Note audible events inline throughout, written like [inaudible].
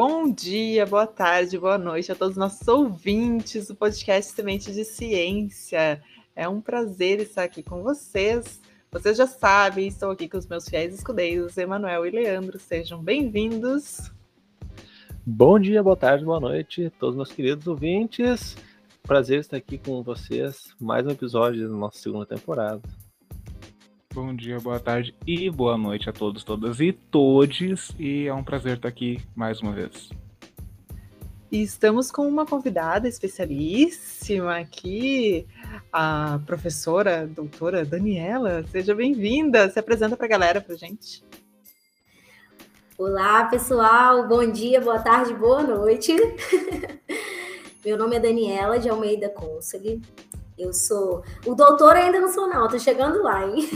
Bom dia, boa tarde, boa noite a todos os nossos ouvintes do podcast Semente de Ciência. É um prazer estar aqui com vocês. Vocês já sabem, estou aqui com os meus fiéis escudeiros, Emanuel e Leandro. Sejam bem-vindos. Bom dia, boa tarde, boa noite, todos meus queridos ouvintes. Prazer estar aqui com vocês. Mais um episódio da nossa segunda temporada. Bom dia, boa tarde e boa noite a todos, todas e todes. E é um prazer estar aqui mais uma vez. E estamos com uma convidada especialíssima aqui, a professora, doutora Daniela. Seja bem-vinda. Se apresenta para a galera, para gente. Olá, pessoal. Bom dia, boa tarde, boa noite. [laughs] Meu nome é Daniela de Almeida Consegui. Eu sou. O doutor ainda não sou, não, tô chegando lá, hein?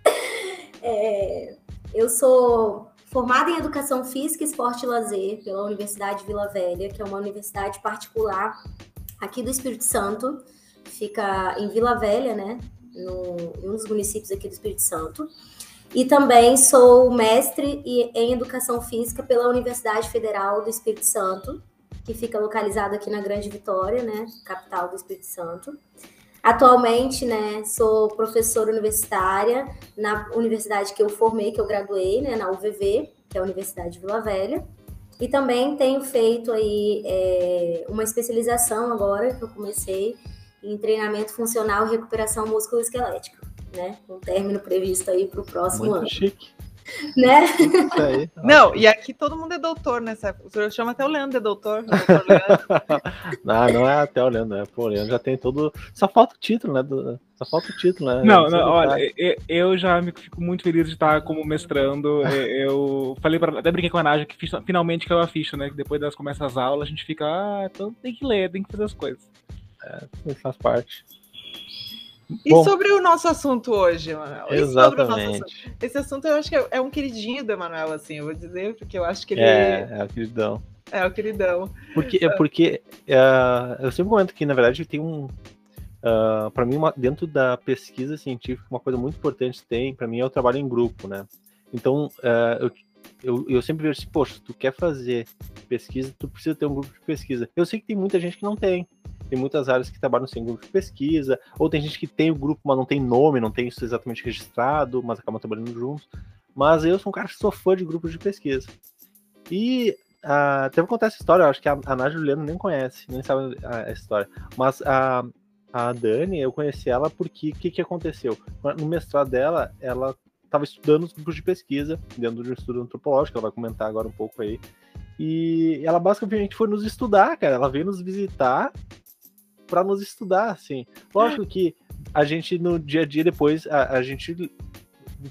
[laughs] é, eu sou formada em Educação Física, Esporte e Lazer pela Universidade Vila Velha, que é uma universidade particular aqui do Espírito Santo. Fica em Vila Velha, né? No, em um dos municípios aqui do Espírito Santo. E também sou mestre em Educação Física pela Universidade Federal do Espírito Santo, que fica localizado aqui na Grande Vitória, né, capital do Espírito Santo. Atualmente, né, sou professora universitária na universidade que eu formei, que eu graduei, né, na UVV, que é a Universidade de Vila Velha. E também tenho feito aí é, uma especialização agora, que eu comecei, em treinamento funcional e recuperação musculoesquelética, né, com término previsto aí para o próximo Muito ano. chique. Né? Isso aí. Não, e aqui todo mundo é doutor nessa. O senhor chama até o Leandro de doutor. doutor Leandro. [laughs] não, não é até o Leandro, né? Pô, o Leandro já tem todo. Só falta o título, né? Do- Só falta o título, né? Não, não, do olha, eu já me- fico muito feliz de estar como mestrando. Eu falei para até brinquei com a Nádia que fiz- finalmente caiu a ficha, né? Que depois das começam as aulas, a gente fica, ah, então tem que ler, tem que fazer as coisas. Isso faz parte. E Bom. sobre o nosso assunto hoje? E o nosso assunto? Exatamente. Esse assunto eu acho que é- é um queridinho do Emanuel, assim, eu vou dizer, porque eu acho que ele É, é, é, queridão. o queridão. Porque, é porque é, eu sempre comento que, na verdade, tem um. Uh, para mim, uma- dentro da pesquisa científica, uma coisa muito importante tem, para mim, é o trabalho em grupo, né? Então, é, eu, eu, eu sempre vejo assim, poxa, tu quer fazer pesquisa, tu precisa ter um grupo de pesquisa. Eu sei que tem muita gente que não tem. Tem muitas áreas que trabalham sem grupo de pesquisa, ou tem gente que tem o grupo, mas não tem nome, não tem isso exatamente registrado, mas acabam trabalhando juntos. Mas eu sou um cara que sou fã de grupos de pesquisa. E ah, até vou contar essa história, eu acho que a, a Nádia Juliano nem conhece, nem sabe a, a história. Mas a, a Dani, eu conheci ela porque o que, que aconteceu? No mestrado dela, ela estava estudando os grupos de pesquisa dentro de um estudo antropológico, ela vai comentar agora um pouco aí. E ela basicamente foi nos estudar, cara. Ela veio nos visitar para nos estudar, assim. Lógico que a gente no dia a dia depois a, a gente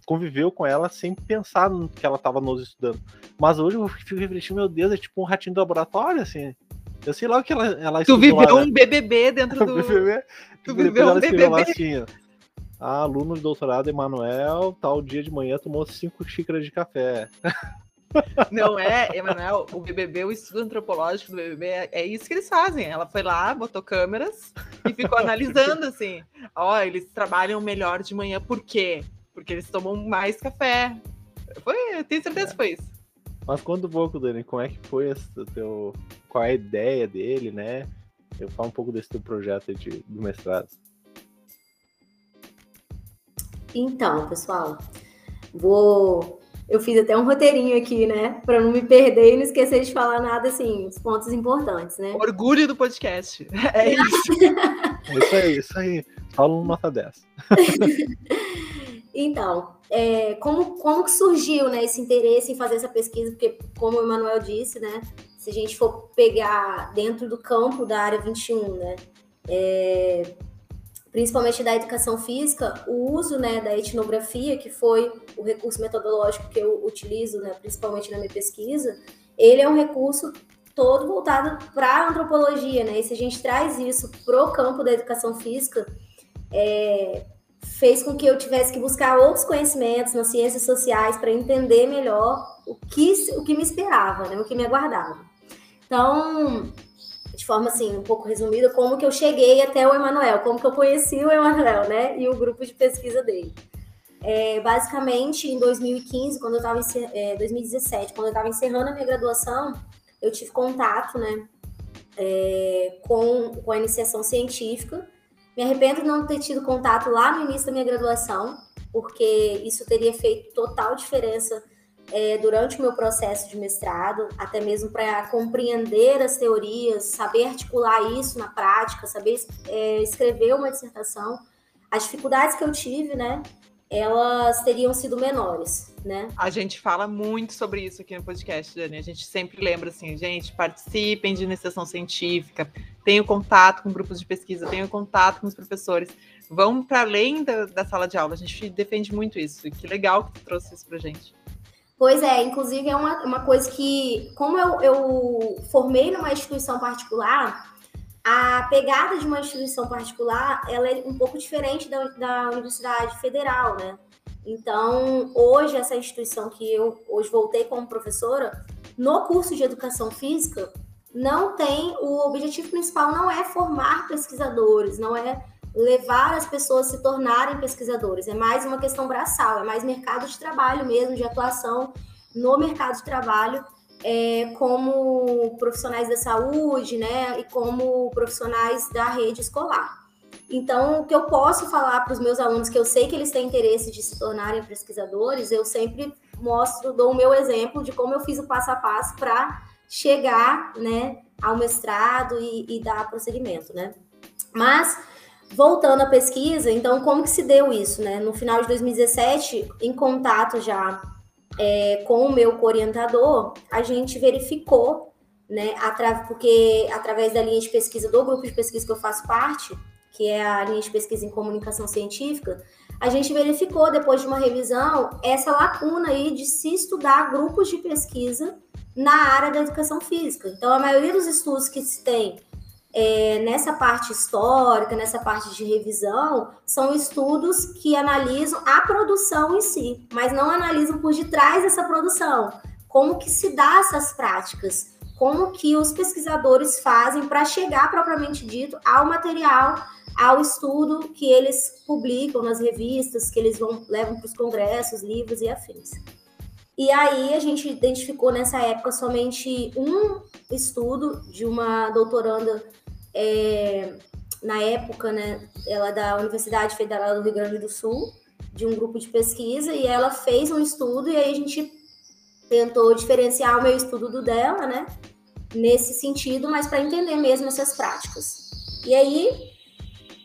conviveu com ela sem pensar no que ela estava nos estudando. Mas hoje eu fico refletindo, meu Deus, é tipo um ratinho do laboratório, assim. Eu sei lá o que ela, ela Tu viveu lá, um BBB dentro né? [laughs] do. BBB. tu viveu um ela escreveu lá BBB. assim, ó. Ah, aluno de doutorado Emanuel, tal dia de manhã tomou cinco xícaras de café. [laughs] Não é, Emanuel, o BBB, o estudo antropológico do BBB, é, é isso que eles fazem. Ela foi lá, botou câmeras e ficou [laughs] analisando assim. Ó, eles trabalham melhor de manhã, por quê? Porque eles tomam mais café. Foi, eu tenho certeza que foi isso. Mas conta um pouco, Dani, como é que foi esse teu. Qual é a ideia dele, né? Eu falo um pouco desse teu projeto aí de, do mestrado. Então, pessoal, vou. Eu fiz até um roteirinho aqui, né? Para não me perder e não esquecer de falar nada, assim, os pontos importantes, né? Orgulho do podcast. [laughs] É isso. É [laughs] isso aí, isso aí. Fala um nota 10. [laughs] Então, é, como, como que surgiu né, esse interesse em fazer essa pesquisa? Porque, como o Emanuel disse, né? Se a gente for pegar dentro do campo da área 21, né? é, principalmente da educação física, o uso né, da etnografia, que foi o recurso metodológico que eu utilizo, né, principalmente na minha pesquisa, ele é um recurso todo voltado para a antropologia, né? E se a gente traz isso para o campo da educação física, é, fez com que eu tivesse que buscar outros conhecimentos nas ciências sociais para entender melhor o que, o que me esperava, né? O que me aguardava. Então, forma assim, um pouco resumida, como que eu cheguei até o Emanuel, como que eu conheci o Emanuel, né? E o grupo de pesquisa dele. É, basicamente, em 2015, quando eu estava é, 2017, quando eu estava encerrando a minha graduação, eu tive contato, né, é, com, com a iniciação científica. Me arrependo de não ter tido contato lá no início da minha graduação, porque isso teria feito total diferença é, durante o meu processo de mestrado, até mesmo para compreender as teorias, saber articular isso na prática, saber é, escrever uma dissertação. As dificuldades que eu tive, né, elas teriam sido menores, né? A gente fala muito sobre isso aqui no podcast, Dani. A gente sempre lembra assim, gente, participem de iniciação científica, tenham contato com grupos de pesquisa, tenham contato com os professores, vão para além da, da, sala de aula. A gente defende muito isso. E que legal que tu trouxe isso pra gente. Pois é, inclusive é uma, uma coisa que, como eu, eu formei numa instituição particular, a pegada de uma instituição particular ela é um pouco diferente da, da Universidade Federal, né? Então, hoje, essa instituição que eu hoje voltei como professora, no curso de Educação Física, não tem, o objetivo principal não é formar pesquisadores, não é levar as pessoas a se tornarem pesquisadores, é mais uma questão braçal, é mais mercado de trabalho mesmo, de atuação no mercado de trabalho é, como profissionais da saúde, né, e como profissionais da rede escolar. Então, o que eu posso falar para os meus alunos, que eu sei que eles têm interesse de se tornarem pesquisadores, eu sempre mostro, dou o meu exemplo de como eu fiz o passo a passo para chegar, né, ao mestrado e, e dar prosseguimento, né. Mas, voltando à pesquisa, então, como que se deu isso, né? No final de 2017, em contato já é, com o meu orientador, a gente verificou, né, atra porque através da linha de pesquisa do grupo de pesquisa que eu faço parte, que é a linha de pesquisa em comunicação científica, a gente verificou, depois de uma revisão, essa lacuna aí de se estudar grupos de pesquisa na área da educação física. Então, a maioria dos estudos que se tem é, nessa parte histórica, nessa parte de revisão, são estudos que analisam a produção em si, mas não analisam por detrás dessa produção, como que se dá essas práticas, como que os pesquisadores fazem para chegar propriamente dito ao material, ao estudo que eles publicam nas revistas, que eles vão levam para os congressos, livros e afins. E aí a gente identificou nessa época somente um estudo de uma doutoranda é, na época, né, ela é da Universidade Federal do Rio Grande do Sul, de um grupo de pesquisa, e ela fez um estudo, e aí a gente tentou diferenciar o meu estudo do dela, né, nesse sentido, mas para entender mesmo essas práticas. E aí,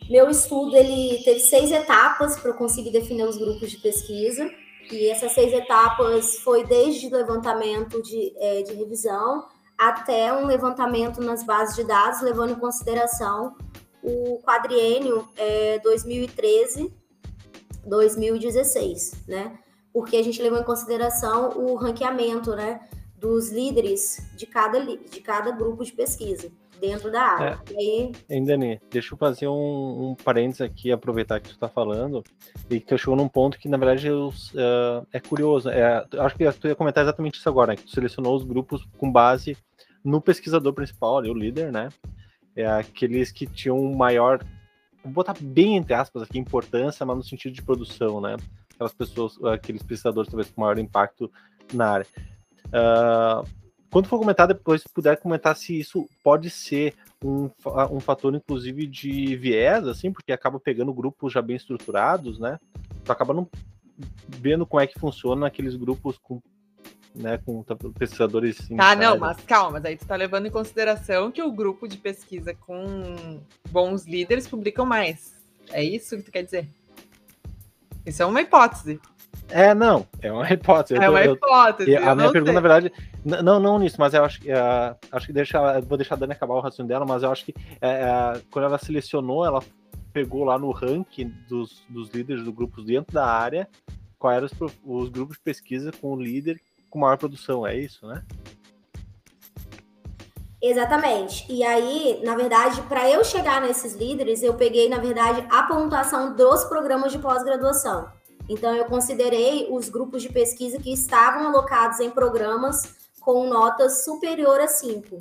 meu estudo, ele teve seis etapas para eu conseguir definir os grupos de pesquisa, e essas seis etapas foi desde levantamento de, é, de revisão, até um levantamento nas bases de dados, levando em consideração o quadriênio é, 2013-2016, né? Porque a gente levou em consideração o ranqueamento, né, dos líderes de cada, de cada grupo de pesquisa dentro da área. É. E aí... Dani, deixa eu fazer um, um parênteses aqui, aproveitar que tu está falando, e que tu chegou num ponto que, na verdade, eu, uh, é curioso. É, acho que tu ia comentar exatamente isso agora, né, que tu selecionou os grupos com base no pesquisador principal, ali, o líder, né? É aqueles que tinham maior, vou botar bem entre aspas aqui, importância, mas no sentido de produção, né? Aquelas pessoas, aqueles pesquisadores talvez com maior impacto na área. Uh, quando for comentar depois, se puder comentar se isso pode ser um, um fator, inclusive, de viés, assim, porque acaba pegando grupos já bem estruturados, né? Tu acaba não vendo como é que funciona aqueles grupos com né, com pesquisadores. Ah, não, mas calma, mas aí tu tá levando em consideração que o grupo de pesquisa com bons líderes publicam mais. É isso que tu quer dizer? Isso é uma hipótese. É, não, é uma hipótese. É uma hipótese. Eu, a minha pergunta, sei. na verdade, não, não nisso, mas eu acho que uh, acho que deixa, vou deixar a Dani acabar o raciocínio dela, mas eu acho que uh, quando ela selecionou, ela pegou lá no ranking dos, dos líderes do grupos dentro da área, quais eram os, os grupos de pesquisa com o líder com maior produção, é isso, né? Exatamente. E aí, na verdade, para eu chegar nesses líderes, eu peguei, na verdade, a pontuação dos programas de pós-graduação. Então, eu considerei os grupos de pesquisa que estavam alocados em programas com notas superior a 5.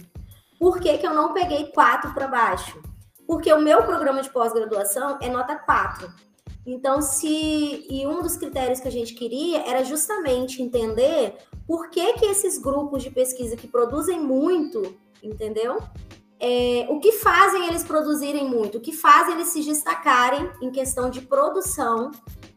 Por que, que eu não peguei 4 para baixo? Porque o meu programa de pós-graduação é nota 4. Então, se e um dos critérios que a gente queria era justamente entender por que que esses grupos de pesquisa que produzem muito, entendeu? É, o que fazem eles produzirem muito, o que fazem eles se destacarem em questão de produção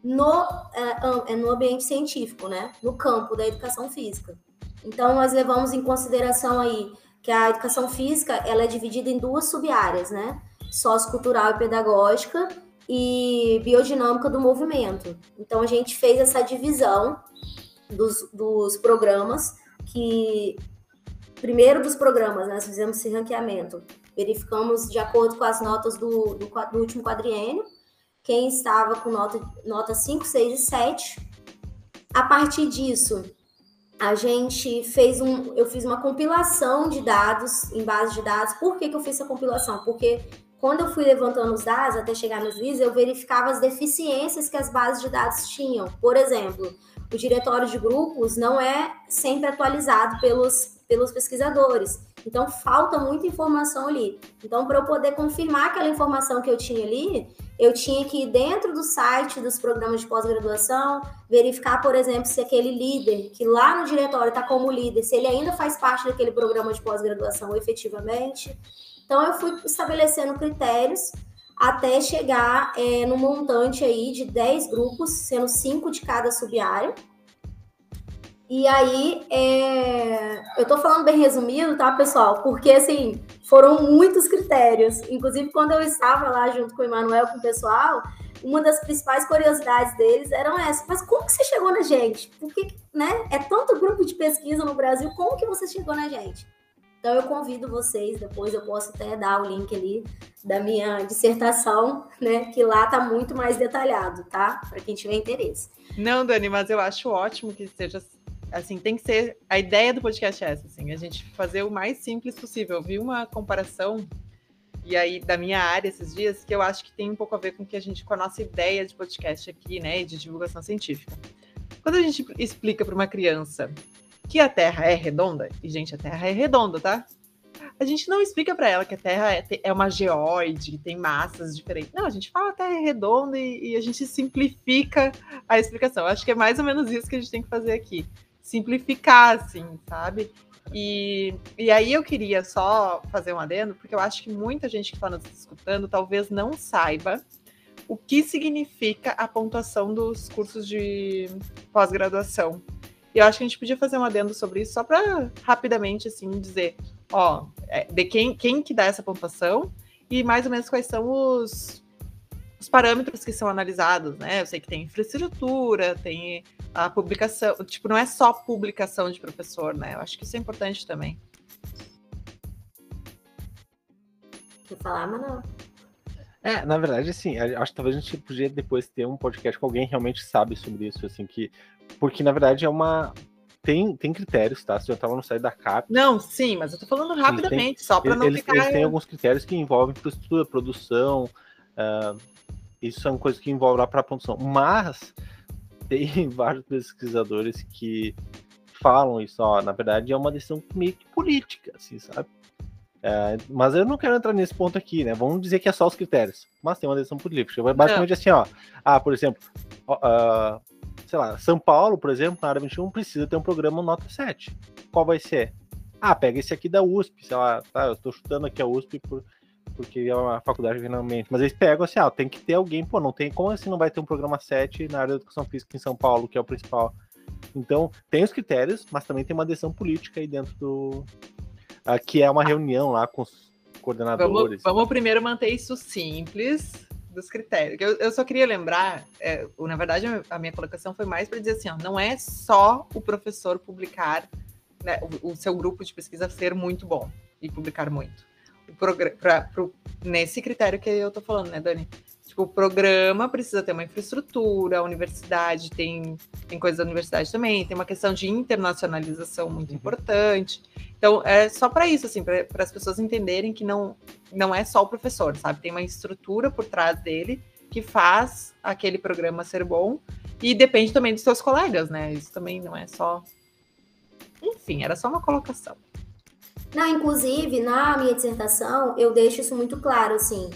no, é, é no ambiente científico, né? No campo da educação física. Então, nós levamos em consideração aí que a educação física ela é dividida em duas subáreas, né? Sociocultural e pedagógica e biodinâmica do movimento. Então, a gente fez essa divisão dos, dos programas que primeiro dos programas, né, nós fizemos esse ranqueamento, verificamos de acordo com as notas do, do, do último quadriênio, quem estava com nota, nota 5, 6 e 7. A partir disso, a gente fez um. Eu fiz uma compilação de dados em base de dados. Por que, que eu fiz essa compilação? Porque quando eu fui levantando os dados até chegar nos LIS, eu verificava as deficiências que as bases de dados tinham. Por exemplo, o diretório de grupos não é sempre atualizado pelos, pelos pesquisadores. Então, falta muita informação ali. Então, para eu poder confirmar aquela informação que eu tinha ali, eu tinha que ir dentro do site dos programas de pós-graduação, verificar, por exemplo, se aquele líder, que lá no diretório está como líder, se ele ainda faz parte daquele programa de pós-graduação efetivamente. Então, eu fui estabelecendo critérios até chegar é, no montante aí de 10 grupos, sendo 5 de cada subárea. E aí, é... eu tô falando bem resumido, tá, pessoal? Porque, assim, foram muitos critérios. Inclusive, quando eu estava lá junto com o Emanuel, com o pessoal, uma das principais curiosidades deles eram essa. Mas como que você chegou na gente? Porque, né, é tanto grupo de pesquisa no Brasil, como que você chegou na gente? Então, eu convido vocês, depois eu posso até dar o link ali da minha dissertação, né, que lá tá muito mais detalhado, tá? Para quem tiver interesse. Não, Dani, mas eu acho ótimo que esteja assim, tem que ser. A ideia do podcast é essa, assim, a gente fazer o mais simples possível. Eu vi uma comparação, e aí, da minha área esses dias, que eu acho que tem um pouco a ver com que a gente, com a nossa ideia de podcast aqui, né, e de divulgação científica. Quando a gente explica para uma criança que a Terra é redonda, e, gente, a Terra é redonda, tá? A gente não explica para ela que a Terra é, é uma geóide, que tem massas diferentes. Não, a gente fala a Terra é redonda e, e a gente simplifica a explicação. Acho que é mais ou menos isso que a gente tem que fazer aqui simplificar, assim, sabe? E, e aí eu queria só fazer um adendo, porque eu acho que muita gente que está nos escutando talvez não saiba o que significa a pontuação dos cursos de pós-graduação. E eu acho que a gente podia fazer um adendo sobre isso só para rapidamente assim dizer, ó, é, de quem, quem que dá essa pontuação e mais ou menos quais são os, os parâmetros que são analisados, né? Eu sei que tem infraestrutura, tem a publicação, tipo, não é só publicação de professor, né? Eu acho que isso é importante também. Quer falar, Manuel? É, na verdade, assim, acho que talvez a gente podia depois ter um podcast com alguém que realmente sabe sobre isso, assim, que. Porque, na verdade, é uma. Tem, tem critérios, tá? Você já estava no site da CAP. Não, sim, mas eu tô falando rapidamente, só para não eles, ficar. Eles têm alguns critérios que envolvem infraestrutura, produção. Uh, isso são coisas que envolvem para a produção. Mas tem [laughs] vários pesquisadores que falam isso, ó, na verdade é uma decisão meio que política, assim, sabe? É, mas eu não quero entrar nesse ponto aqui, né? Vamos dizer que é só os critérios, mas tem uma decisão política. Basicamente é. assim, ó. Ah, por exemplo, uh, sei lá, São Paulo, por exemplo, na área 21 precisa ter um programa nota 7. Qual vai ser? Ah, pega esse aqui da USP, sei lá, tá? Eu tô chutando aqui a USP por, porque é uma faculdade finalmente. Mas eles pegam assim, ah, tem que ter alguém, pô, não tem como assim não vai ter um programa 7 na área da educação física em São Paulo, que é o principal. Então, tem os critérios, mas também tem uma decisão política aí dentro do. Uh, que é uma reunião lá com os coordenadores. Vamos, vamos primeiro manter isso simples dos critérios. Eu, eu só queria lembrar, é, na verdade, a minha colocação foi mais para dizer assim: ó, não é só o professor publicar, né, o, o seu grupo de pesquisa ser muito bom e publicar muito pra, pro, nesse critério que eu tô falando, né, Dani? Tipo, o programa precisa ter uma infraestrutura, a universidade tem, tem coisa da universidade também, tem uma questão de internacionalização muito uhum. importante. Então, é só para isso, assim, para as pessoas entenderem que não, não é só o professor, sabe? Tem uma estrutura por trás dele que faz aquele programa ser bom e depende também dos seus colegas, né? Isso também não é só. Enfim, era só uma colocação. Não, inclusive, na minha dissertação, eu deixo isso muito claro, assim.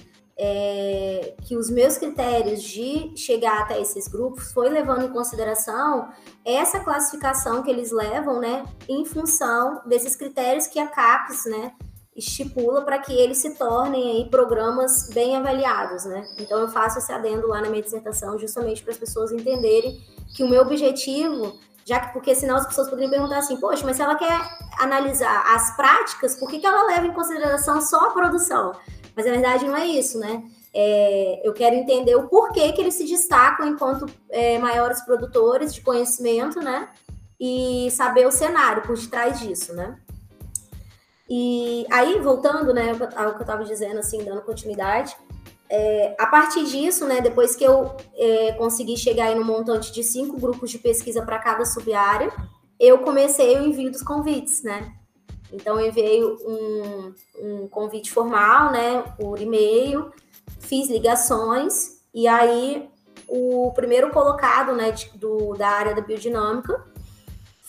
é, que os meus critérios de chegar até esses grupos foi levando em consideração essa classificação que eles levam, né, em função desses critérios que a CAPES, né, estipula para que eles se tornem aí programas bem avaliados, né? Então eu faço esse adendo lá na minha dissertação justamente para as pessoas entenderem que o meu objetivo, já que porque senão as pessoas poderiam perguntar assim, poxa, mas se ela quer analisar as práticas, por que, que ela leva em consideração só a produção? Mas na verdade não é isso, né? É, eu quero entender o porquê que eles se destacam enquanto é, maiores produtores de conhecimento, né? E saber o cenário por detrás disso, né? E aí, voltando, né, ao que eu estava dizendo, assim, dando continuidade, é, a partir disso, né, depois que eu é, consegui chegar aí no montante de cinco grupos de pesquisa para cada subárea, eu comecei o envio dos convites, né? Então, eu enviei um, um convite formal, né, por e-mail, fiz ligações, e aí o primeiro colocado, né, do, da área da biodinâmica,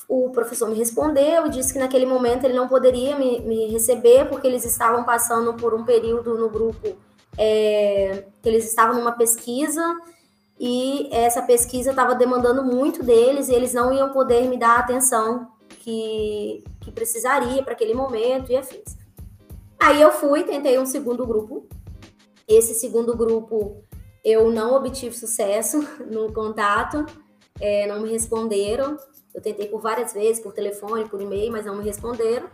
o professor me respondeu disse que naquele momento ele não poderia me, me receber porque eles estavam passando por um período no grupo é, que eles estavam numa pesquisa e essa pesquisa estava demandando muito deles e eles não iam poder me dar a atenção que, que precisaria para aquele momento e afins. Aí eu fui, tentei um segundo grupo. Esse segundo grupo eu não obtive sucesso [laughs] no contato, é, não me responderam. Eu tentei por várias vezes, por telefone, por e-mail, mas não me responderam.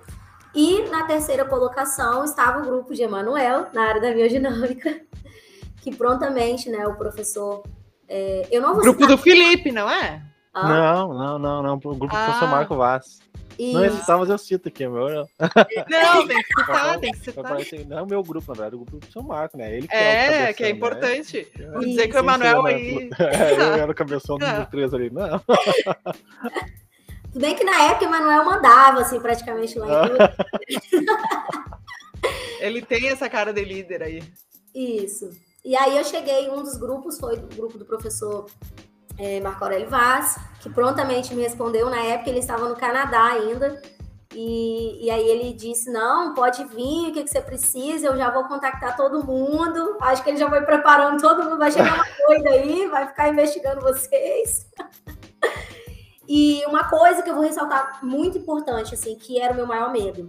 E na terceira colocação estava o grupo de Emanuel, na área da biodinâmica, [laughs] que prontamente, né, o professor. É, eu não vou Grupo citar... do Felipe, não é? Ah. Não, não, não, não. O grupo do professor ah. Marco Vaz. Isso. Não citar, mas eu cito aqui, meu. Não, [laughs] não tem que citar, tem que citar. Não é o meu grupo, na verdade, o grupo do seu Marco, né? Ele que é, é que é né? importante. Né? Vou dizer que o Emanuel aí. [laughs] É, eu era o cabeção dos três ali. Não. Tudo bem que na época o Emanuel mandava, assim, praticamente lá em [laughs] Ele tem essa cara de líder aí. Isso. E aí eu cheguei, um dos grupos foi o grupo do professor é, Marco Aurélio Vaz, que prontamente me respondeu. Na época ele estava no Canadá ainda. E, e aí ele disse: Não, pode vir, o que, que você precisa? Eu já vou contactar todo mundo. Acho que ele já foi preparando todo mundo, vai chegar uma coisa aí, vai ficar investigando vocês. [laughs] e uma coisa que eu vou ressaltar muito importante, assim, que era o meu maior medo.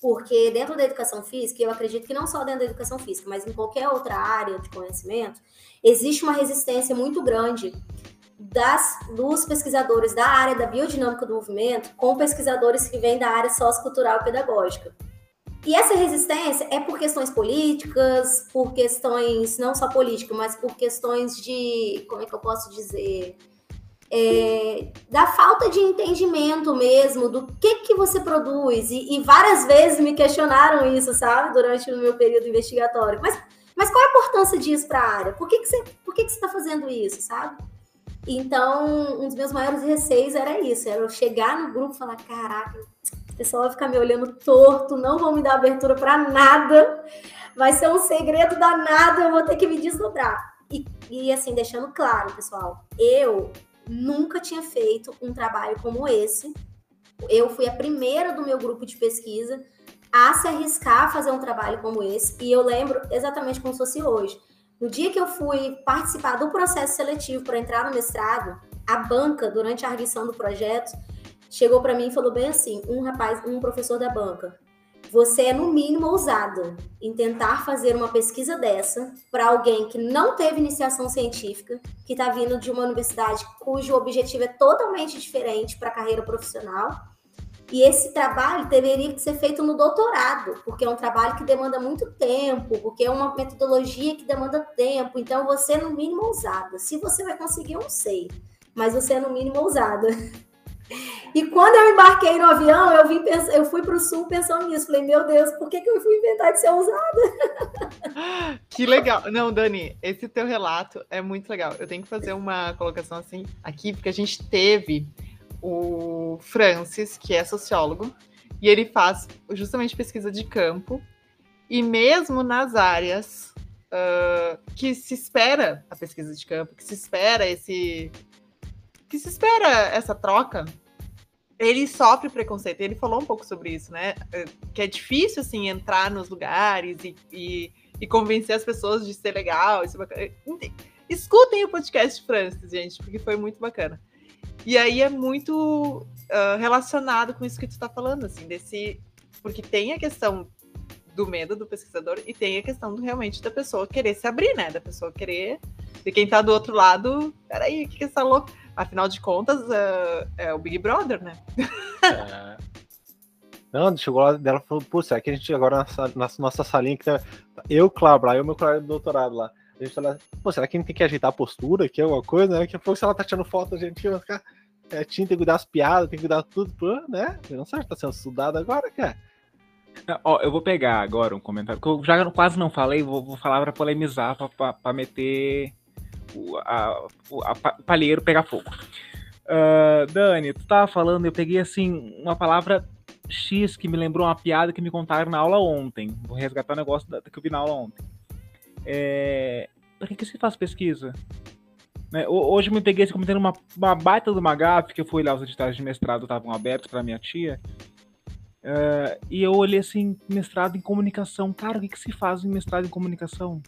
Porque dentro da educação física, eu acredito que não só dentro da educação física, mas em qualquer outra área de conhecimento, existe uma resistência muito grande das, dos pesquisadores da área da biodinâmica do movimento com pesquisadores que vêm da área sociocultural pedagógica. E essa resistência é por questões políticas, por questões não só políticas, mas por questões de, como é que eu posso dizer, é, da falta de entendimento mesmo do que que você produz. E, e, várias vezes me questionaram isso, sabe, durante o meu período investigatório. Mas, mas qual a importância disso para a área? Por que, que você por que que está fazendo isso, sabe? Então, um dos meus maiores receios era isso, era eu chegar no grupo e falar, caraca, o pessoal vai ficar me olhando torto, não vão me dar abertura para nada, vai ser um segredo danado, eu vou ter que me desdobrar. E, e assim, deixando claro, pessoal, eu nunca tinha feito um trabalho como esse. Eu fui a primeira do meu grupo de pesquisa a se arriscar a fazer um trabalho como esse, e eu lembro exatamente como se fosse hoje. No dia que eu fui participar do processo seletivo para entrar no mestrado, a banca, durante a arguição do projeto, chegou para mim e falou bem assim: um rapaz, um professor da banca, você é no mínimo ousado em tentar fazer uma pesquisa dessa para alguém que não teve iniciação científica, que está vindo de uma universidade cujo objetivo é totalmente diferente para a carreira profissional e esse trabalho deveria ser feito no doutorado, porque é um trabalho que demanda muito tempo, porque é uma metodologia que demanda tempo. Então, você, no mínimo, ousada. Se você vai conseguir, eu não sei. Mas você é, no mínimo, ousada. [laughs] E quando eu embarquei no avião, eu, vim eu fui para o sul pensando nisso. Falei, meu Deus, por que, que eu fui inventar de ser ousada? [laughs] Que legal. Não, Dani, esse teu relato é muito legal. Eu tenho que fazer uma colocação assim aqui, porque a gente teve o Francis, que é sociólogo, e ele faz justamente pesquisa de campo, e mesmo nas áreas uh, que se espera a pesquisa de campo, que se espera esse. Que se espera essa troca, ele sofre preconceito. Ele falou um pouco sobre isso, né? Que é difícil, assim, entrar nos lugares e, e e convencer as pessoas de ser legal. Isso é bacana. Escutem o podcast Francis, gente, porque foi muito bacana. E aí é muito uh, relacionado com isso que tu está falando, assim, desse. Porque tem a questão do medo do pesquisador e tem a questão do, realmente da pessoa querer se abrir, né? Da pessoa querer. De quem tá do outro lado, peraí, o que, que é essa louca? Afinal de contas, uh, é o Big Brother, né? É. Não, chegou lá dela e falou, pô, será que a gente agora na, na nossa salinha que tá. Eu, Cláudio, lá, eu meu colega do doutorado lá. A gente tá lá, pô, será que a gente tem que ajeitar a postura aqui, alguma coisa, né? Daqui a pouco, se ela tá tirando foto, a gente vai ficar. É, tinha, tem que cuidar das piadas, tem que cuidar tudo, pô, né? Não sabe, tá sendo estudado agora, cara. Ó, eu vou pegar agora um comentário, que eu já quase não falei, vou, vou falar para polemizar, para meter o, a, a, palheiro pegar fogo. Uh, Dani, tu tava falando, eu peguei assim uma palavra X que me lembrou uma piada que me contaram na aula ontem. Vou resgatar o negócio da, que eu vi na aula ontem. É, pra que, que se faz pesquisa? Né, hoje eu me peguei assim, comentando uma, uma baita do Magaf, que eu fui lá, os editais de mestrado estavam abertos para minha tia. Uh, e eu olhei assim, mestrado em comunicação. Cara, o que, que se faz em mestrado em comunicação?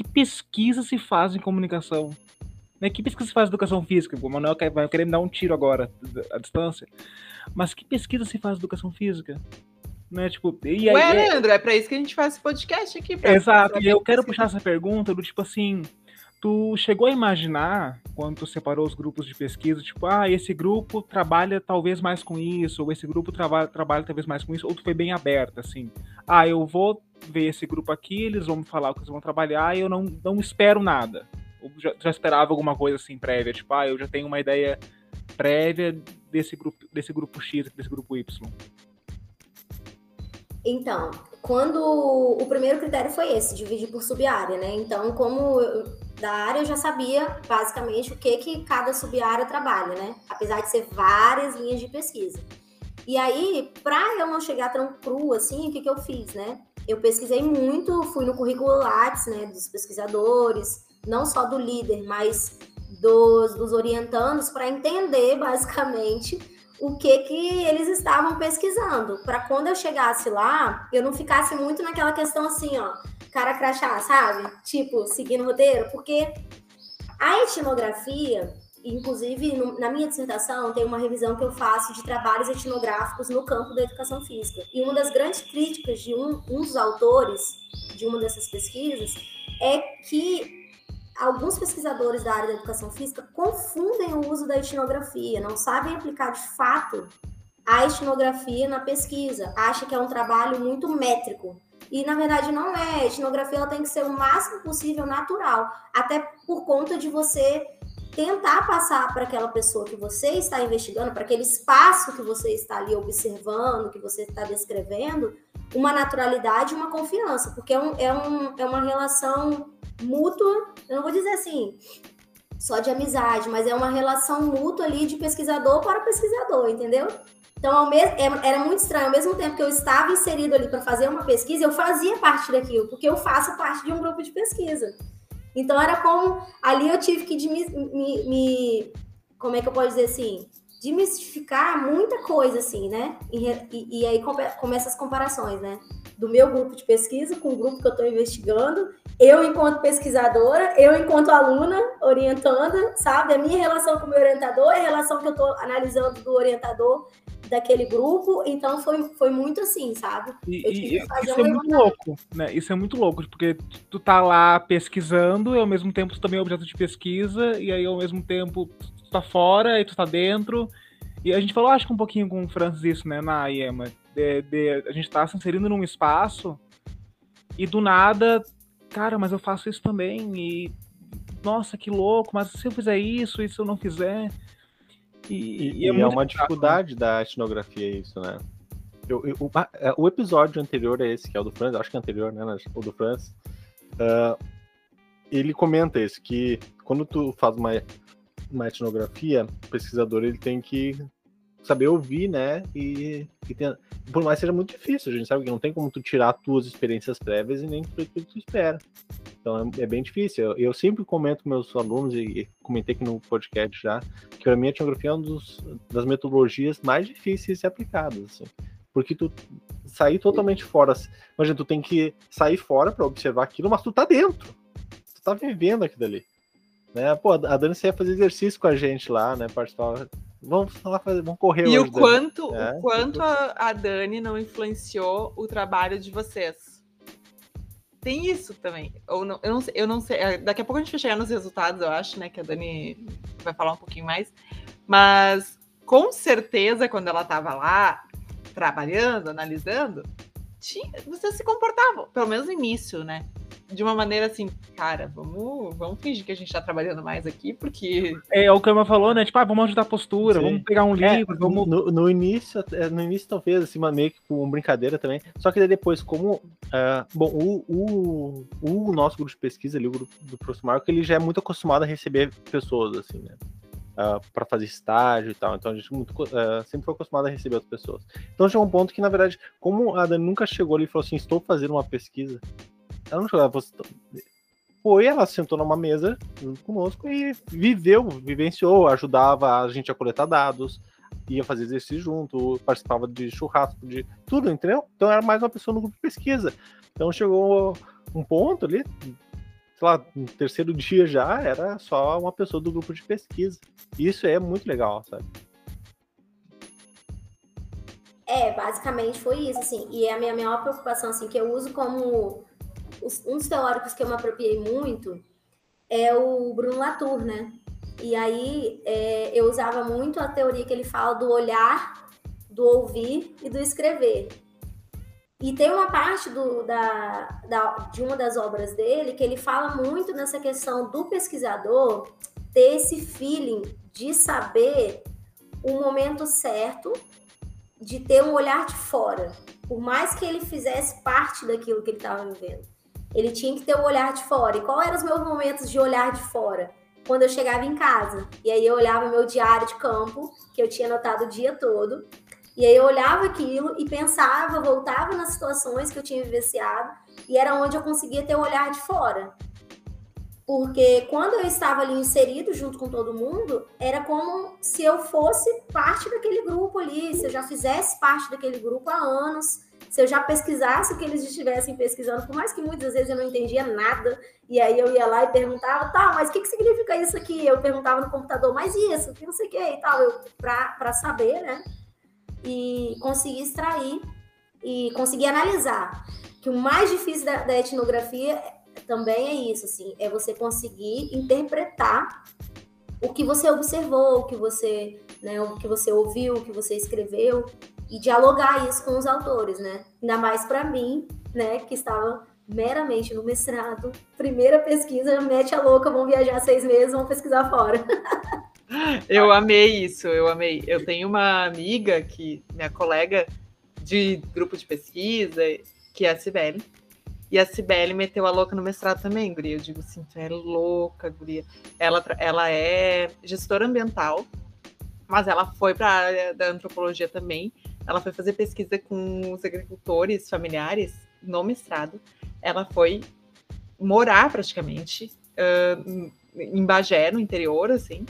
Que, pesquisa se faz em comunicação? Né? Que pesquisa se faz em educação física? O Manuel vai querer me dar um tiro agora, à distância. Mas que pesquisa se faz em educação física? Né? Tipo, e aí, Ué, é Leandro, é para isso que a gente faz esse podcast aqui. Exato, e eu quero puxar essa pergunta do tipo assim, Tu chegou a imaginar, quando tu separou os grupos de pesquisa, tipo, ah, esse grupo trabalha talvez mais com isso, ou esse grupo trabalha, trabalha talvez mais com isso, ou tu foi bem aberta, assim, ah, eu vou ver esse grupo aqui, eles vão me falar o que eles vão trabalhar, e eu não, não espero nada. Ou já, já esperava alguma coisa assim prévia, tipo, ah, eu já tenho uma ideia prévia desse grupo, desse grupo X, desse grupo Y. Então, quando o primeiro critério foi esse, dividir por sub-área, né? Então, como eu, da área, eu já sabia basicamente o que que cada sub-área trabalha, né? Apesar de ser várias linhas de pesquisa. E aí, para eu não chegar tão cru assim, o que que eu fiz, né? Eu pesquisei muito, fui no currículo Lattes, né, dos pesquisadores, não só do líder, mas dos, dos orientandos, para entender basicamente o que que eles estavam pesquisando, para quando eu chegasse lá, eu não ficasse muito naquela questão assim, ó, cara crachá, sabe? Tipo, seguindo o roteiro, porque a etnografia, inclusive no, na minha dissertação, tem uma revisão que eu faço de trabalhos etnográficos no campo da educação física. E uma das grandes críticas de um, um dos autores de uma dessas pesquisas é que alguns pesquisadores da área da educação física confundem o uso da etnografia, não sabem aplicar de fato a etnografia na pesquisa, acha que é um trabalho muito métrico. E na verdade não é. A etnografia ela tem que ser o máximo possível natural, até por conta de você tentar passar para aquela pessoa que você está investigando, para aquele espaço que você está ali observando, que você está descrevendo, uma naturalidade e uma confiança, porque é, um, é, um, é uma relação mútua, eu não vou dizer assim, só de amizade, mas é uma relação mútua ali de pesquisador para pesquisador, entendeu? Então, é, era muito estranho. Ao mesmo tempo que eu estava inserido ali para fazer uma pesquisa, eu fazia parte daquilo, porque eu faço parte de um grupo de pesquisa. Então, era como. Ali eu tive que me, me, me como é que eu posso dizer assim? Demistificar muita coisa, assim, né? E, e, e aí começam as comparações, né? Do meu grupo de pesquisa com o grupo que eu estou investigando eu enquanto pesquisadora, eu enquanto aluna orientanda, sabe? A minha relação com o meu orientador, a relação que eu estou analisando do orientador daquele grupo, então foi, foi muito assim, sabe? E, isso é muito louco, né? Isso é muito louco, porque tu tá lá pesquisando e ao mesmo tempo tu também é objeto de pesquisa, e aí ao mesmo tempo tu tá fora e tu tá dentro. E a gente falou, acho que um pouquinho com o Francis isso, né, na IEMA, de, de, a gente tá se inserindo num espaço e do nada cara, mas eu faço isso também e nossa, que louco, mas se eu fizer isso e se eu não fizer. E, e, e é, é, uma dificuldade né? da etnografia isso, né? Eu, eu, o, é, o, episódio anterior a esse, que é o do Franz, acho que é anterior, né? O do Franz, uh, ele comenta isso, que quando tu faz uma, uma etnografia, o pesquisador ele tem que saber ouvir, né? E, e por mais seja muito difícil, a gente sabe que não tem como tu tirar tuas experiências prévias e nem tudo que tu espera. Então é, é bem difícil. Eu, eu, sempre comento com meus alunos, e, e, comentei aqui no podcast já, que para mim a etnografia é uma das metodologias mais difíceis de ser aplicadas. Assim. Porque tu sair totalmente fora. Imagina, tu tem que sair fora para observar aquilo, mas tu tá dentro. Tu tá vivendo aquilo ali. Né? Pô, a Dani ia fazer exercício com a gente lá, né? Participar. Vamos lá fazer, vamos correr E o quanto, É, o quanto a, a Dani não influenciou o trabalho de vocês? Tem isso também. Ou não, eu não sei, eu não sei. é, Daqui a pouco a gente vai chegar nos resultados, eu acho, né? Que a Dani vai falar um pouquinho mais. Mas com certeza, quando ela estava lá trabalhando, analisando, tinha, vocês se comportavam, pelo menos no início, né? De uma maneira assim, cara, vamos, vamos fingir que a gente tá trabalhando mais aqui, porque É o que a Emma falou, né? Tipo, ah, vamos ajudar a postura, Sim. vamos pegar um É, livro, vamos. no, no início, é, no início talvez, assim, meio que com brincadeira também. Só que daí depois, como. ah, bom, o, o, o nosso grupo de pesquisa ali, o grupo do professor Marco, ele já é muito acostumado a receber pessoas, assim, né? para fazer estágio e tal. Então a gente muito, ah, sempre foi acostumado a receber outras pessoas. Então chegou um ponto que, na verdade, como a Dani nunca chegou ali e falou assim: estou fazendo uma pesquisa, ela não assim, foi, ela sentou numa mesa junto conosco e viveu, vivenciou, ajudava a gente a coletar dados, ia fazer exercício junto, participava de churrasco, de tudo, entendeu? Então era mais uma pessoa no grupo de pesquisa. Então chegou um ponto ali, sei lá, no terceiro [laughs] dia já, era só uma pessoa do grupo de pesquisa. Isso é muito legal, sabe? É, basicamente foi isso, assim. E a minha maior preocupação, assim, que eu uso como um dos teóricos que eu me apropriei muito é o Bruno Latour, né? E aí é, eu usava muito a teoria que ele fala do olhar, do ouvir e do escrever. E tem uma parte do, da, da- de uma das obras dele que ele fala muito nessa questão do pesquisador ter esse feeling de saber o momento certo de ter um olhar de fora. Por mais que ele fizesse parte daquilo que ele estava vivendo. Ele tinha que ter um olhar de fora. E qual eram os meus momentos de olhar de fora? Quando eu chegava em casa. E aí eu olhava meu diário de campo, que eu tinha anotado o dia todo. E aí eu olhava aquilo e pensava, voltava nas situações que eu tinha vivenciado. E era onde eu conseguia ter o olhar de fora. Porque quando eu estava ali inserido junto com todo mundo, era como se eu fosse parte daquele grupo ali, se eu já fizesse parte daquele grupo há anos, se eu já pesquisasse o que eles estivessem pesquisando, por mais que muitas vezes eu não entendia nada, e aí eu ia lá e perguntava, tá, mas o que, que significa isso aqui? Eu perguntava no computador, mas isso, que não sei o que e tal, pra saber, né? E conseguir extrair e conseguir analisar. Que o mais difícil da, da etnografia também é isso, assim, é você conseguir interpretar o que você observou, o que você, né, o que você ouviu, o que você escreveu e dialogar isso com os autores, né? Ainda mais para mim, né, que estava meramente no mestrado, primeira pesquisa, mete a louca, vão viajar seis meses, vão pesquisar fora. [laughs] Eu amei isso, eu amei. Eu tenho uma amiga que, minha colega de grupo de pesquisa, que é a Cibele. E a Cibele meteu a louca no mestrado também, guria. Eu digo assim, tu é louca, guria. Ela, ela é gestora ambiental, mas ela foi para a área da antropologia também. Ela foi fazer pesquisa com os agricultores familiares no mestrado. Ela foi morar praticamente ah, em- Bagé, no interior, assim,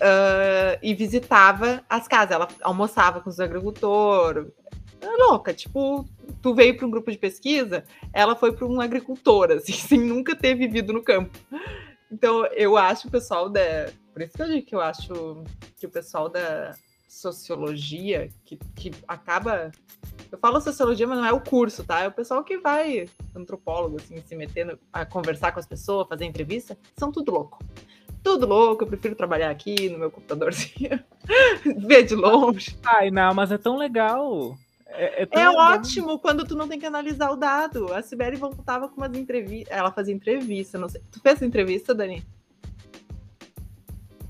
ah, e visitava as casas. Ela almoçava com os agricultores. É louca, tipo, tu veio para um grupo de pesquisa, ela foi para um agricultor, assim, [laughs] sem nunca ter vivido no campo. Então, eu acho o pessoal da. Por isso que eu digo que eu acho que o pessoal da sociologia, que, que acaba. Eu falo sociologia, mas não é o curso, tá? É o pessoal que vai, antropólogo, assim, se metendo a conversar com as pessoas, fazer entrevista, são tudo louco tudo louco, eu prefiro trabalhar aqui no meu computadorzinho, [laughs] ver de longe. Ai, não, mas é tão legal. É, é tão É legal. ótimo quando tu não tem que analisar o dado. A Sibeli voltava com umas entrevistas. Ela fazia entrevista, não sei. Tu fez entrevista, Dani?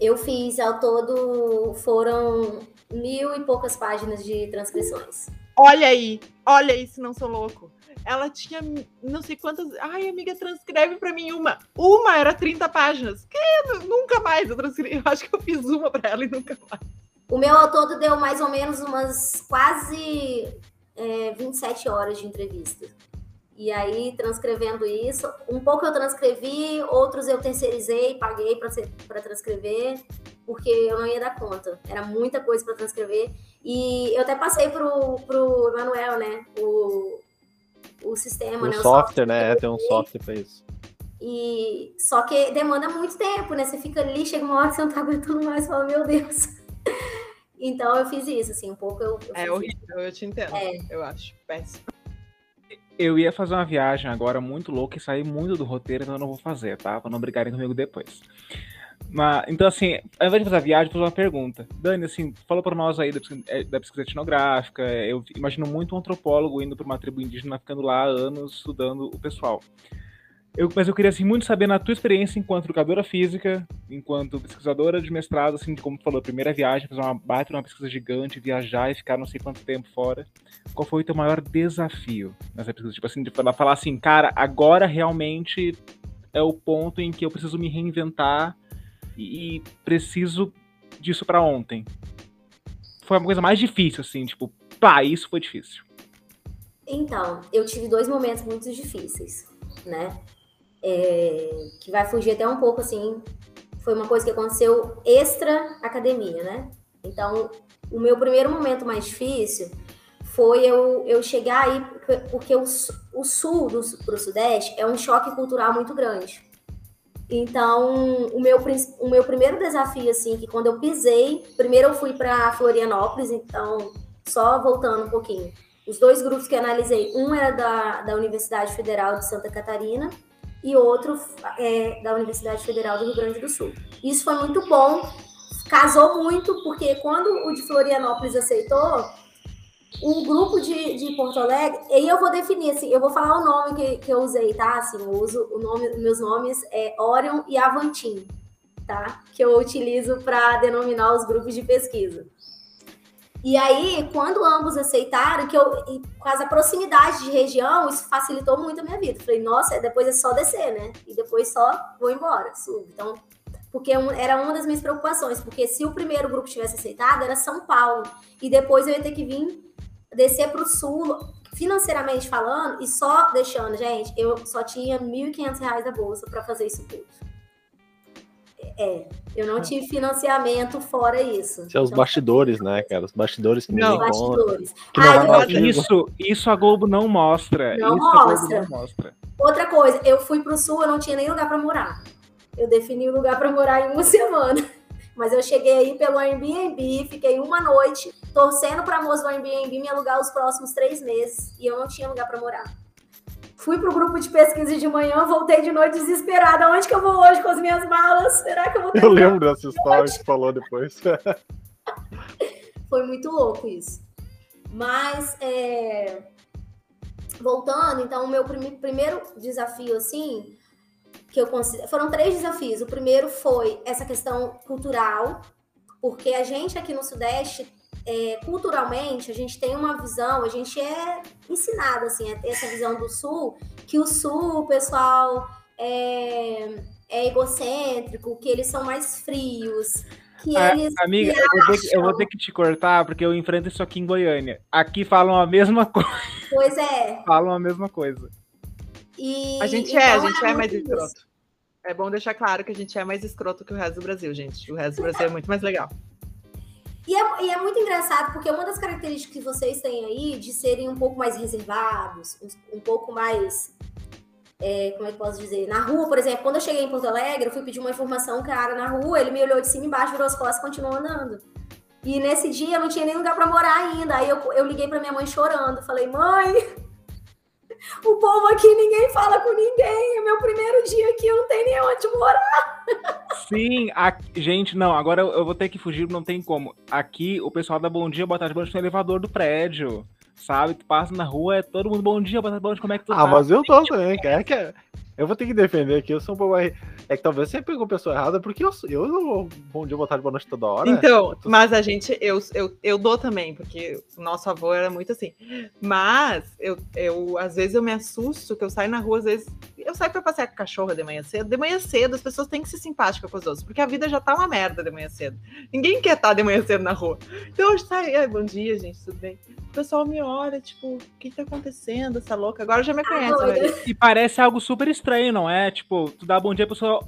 Eu fiz ao todo foram mil e poucas páginas de transcrições. Olha aí, olha aí se não sou louco. Ela tinha não sei quantas. Ai, amiga, transcreve pra mim uma. Uma era 30 páginas. Que nunca mais eu transcrevi. Eu acho que eu fiz uma pra ela e nunca mais. O meu ao todo deu mais ou menos umas quase é, 27 horas de entrevista. E aí, transcrevendo isso, um pouco eu transcrevi, outros eu terceirizei, paguei para transcrever. porque eu não ia dar conta. Era muita coisa para transcrever. E eu até passei pro, pro Emanuel, né? O, o sistema, o né? O software, né? É, tem um software para isso. E só que demanda muito tempo, né? Você fica ali, chega uma hora que você não tá aguentando mais, fala, meu Deus. [laughs] então eu fiz isso, assim, um pouco eu. eu é horrível, eu te entendo. É. Eu acho péssimo. Eu ia fazer uma viagem agora muito louca e sair muito do roteiro, então eu não vou fazer, tá? Pra não brigarem comigo depois. Mas, então, assim, ao invés de fazer a viagem, fazer uma pergunta. Dani, assim, falou para nós aí da é, da pesquisa etnográfica. Eu imagino muito um antropólogo indo para uma tribo indígena, ficando lá anos estudando o pessoal. Eu, mas eu queria assim, muito saber, na tua experiência enquanto educadora física, enquanto pesquisadora de mestrado, assim, como tu falou, primeira viagem, fazer uma baita, uma pesquisa gigante, viajar e ficar não sei quanto tempo fora. Qual foi o teu maior desafio nessa pesquisa? Tipo assim, de falar assim, cara, agora realmente é o ponto em que eu preciso me reinventar e, e preciso disso para ontem. Foi uma coisa mais difícil, assim, tipo, pá, isso foi difícil. Então, eu tive dois momentos muito difíceis, né? É, que vai fugir até um pouco assim. Foi uma coisa que aconteceu extra academia, né? Então, o meu primeiro momento mais difícil foi eu, eu chegar aí, porque o, o sul do pro sudeste é um choque cultural muito grande. Então, o meu, o meu primeiro desafio, assim, que quando eu pisei, primeiro eu fui para Florianópolis, então, só voltando um pouquinho. Os dois grupos que analisei, um era da, da Universidade Federal de Santa Catarina e outro é, da Universidade Federal do Rio Grande do Sul. Isso foi muito bom, casou muito, porque quando o de Florianópolis aceitou, o grupo de, de Porto Alegre, e eu vou definir, assim, eu vou falar o nome que, que eu usei, tá? Assim, eu uso o nome, meus nomes é Orion e Avantim, tá? Que eu utilizo para denominar os grupos de pesquisa. E aí, quando ambos aceitaram, que eu, com a proximidade de região, isso facilitou muito a minha vida. Falei, nossa, depois é só descer, né? E depois só vou embora, subo. Então, porque era uma das minhas preocupações, porque se o primeiro grupo tivesse aceitado, era São Paulo. E depois eu ia ter que vir descer para o sul, financeiramente falando, e só deixando, gente, eu só tinha R$ 1.500 da bolsa para fazer isso tudo. É, eu não tive financiamento fora isso. Isso é os então, bastidores, né, cara? Os bastidores que não, bastidores. Que não ah, isso, isso a Globo não mostra. Não isso mostra. não mostra. Outra coisa, eu fui pro sul, eu não tinha nem lugar para morar. Eu defini o lugar para morar em uma [laughs] semana. Mas eu cheguei aí pelo Airbnb, fiquei uma noite torcendo para a moça do Airbnb me alugar os próximos três meses e eu não tinha lugar para morar. Fui pro grupo de pesquisa de manhã, voltei de noite desesperada. Onde que eu vou hoje com as minhas malas? Será que eu vou ter Eu lembro dessa história que falou depois. [laughs] Foi muito louco isso. Mas, é... voltando, então, o meu prim primeiro desafio, assim, que eu considero... Foram três desafios. O primeiro foi essa questão cultural, porque a gente aqui no Sudeste é, culturalmente, a gente tem uma visão, a gente é ensinado assim, a ter essa visão do Sul, que o Sul, o pessoal é, é egocêntrico, que eles são mais frios, que ah, eles. Amiga, eu vou, que, eu vou, ter que, te cortar, porque eu enfrento isso aqui em Goiânia. Aqui falam a mesma coisa. Pois é. [laughs] falam a mesma coisa. E, a gente é, então, a gente é mais escroto. É bom deixar claro que a gente é mais escroto que o resto do Brasil, gente. O resto do Brasil é muito mais legal. E é, e é, muito engraçado, porque uma das características que vocês têm aí de serem um pouco mais reservados, um, um pouco mais. É, como é que posso dizer? Na rua, por exemplo, quando eu cheguei em Porto Alegre, eu fui pedir uma informação, cara, na rua, ele me olhou de cima e embaixo, virou as costas e continuou andando. E nesse dia eu não tinha nem lugar para morar ainda. Aí eu, eu liguei para minha mãe chorando. Falei, mãe, o povo aqui ninguém fala com ninguém. É meu primeiro dia aqui, eu não tenho nem onde morar. Sim, a... gente, não, agora eu vou ter que fugir, não tem como. Aqui o pessoal dá bom dia, boa tarde, boa noite no elevador do prédio. Sabe? Tu passa na rua, é todo mundo bom dia, boa tarde, boa noite, como é que tu ah, tá? Ah, mas eu tô também, cara. Que é... Eu vou ter que defender aqui, eu sou um pouco mais. É que talvez você pegou a pessoa errada, porque eu, eu não bom dia, boa tarde, boa noite toda hora. Então, tô... mas a gente, eu, eu, eu dou também, porque o nosso avô era muito assim. Mas eu, eu, às vezes, eu me assusto que eu saio na rua, às vezes. Eu saio pra passear com cachorro de manhã cedo. De manhã cedo, as pessoas têm que ser simpáticas com os outros, porque a vida já tá uma merda de manhã cedo. Ninguém quer estar de manhã cedo na rua. Então eu saio, ai, bom dia, gente, tudo bem? O pessoal me olha, tipo, o que tá acontecendo, essa louca? Agora já me conhece, ah, E parece algo super estranho, não é? Tipo, tu dá bom dia, a pessoa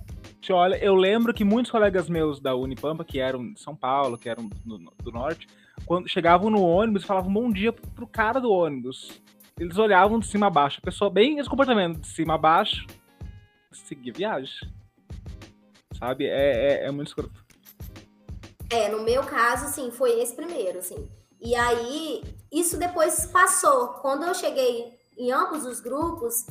olha, eu lembro que muitos colegas meus da Unipampa, que eram de São Paulo, que eram do, do norte, quando chegavam no ônibus, falavam bom dia pro cara do ônibus. Eles olhavam de cima a baixo. A pessoa bem esse comportamento de cima a baixo, seguir viagem. Sabe? É, é, é muito escroto. É, no meu caso, sim, foi esse primeiro, assim. E aí, isso depois passou. Quando eu cheguei em ambos os grupos,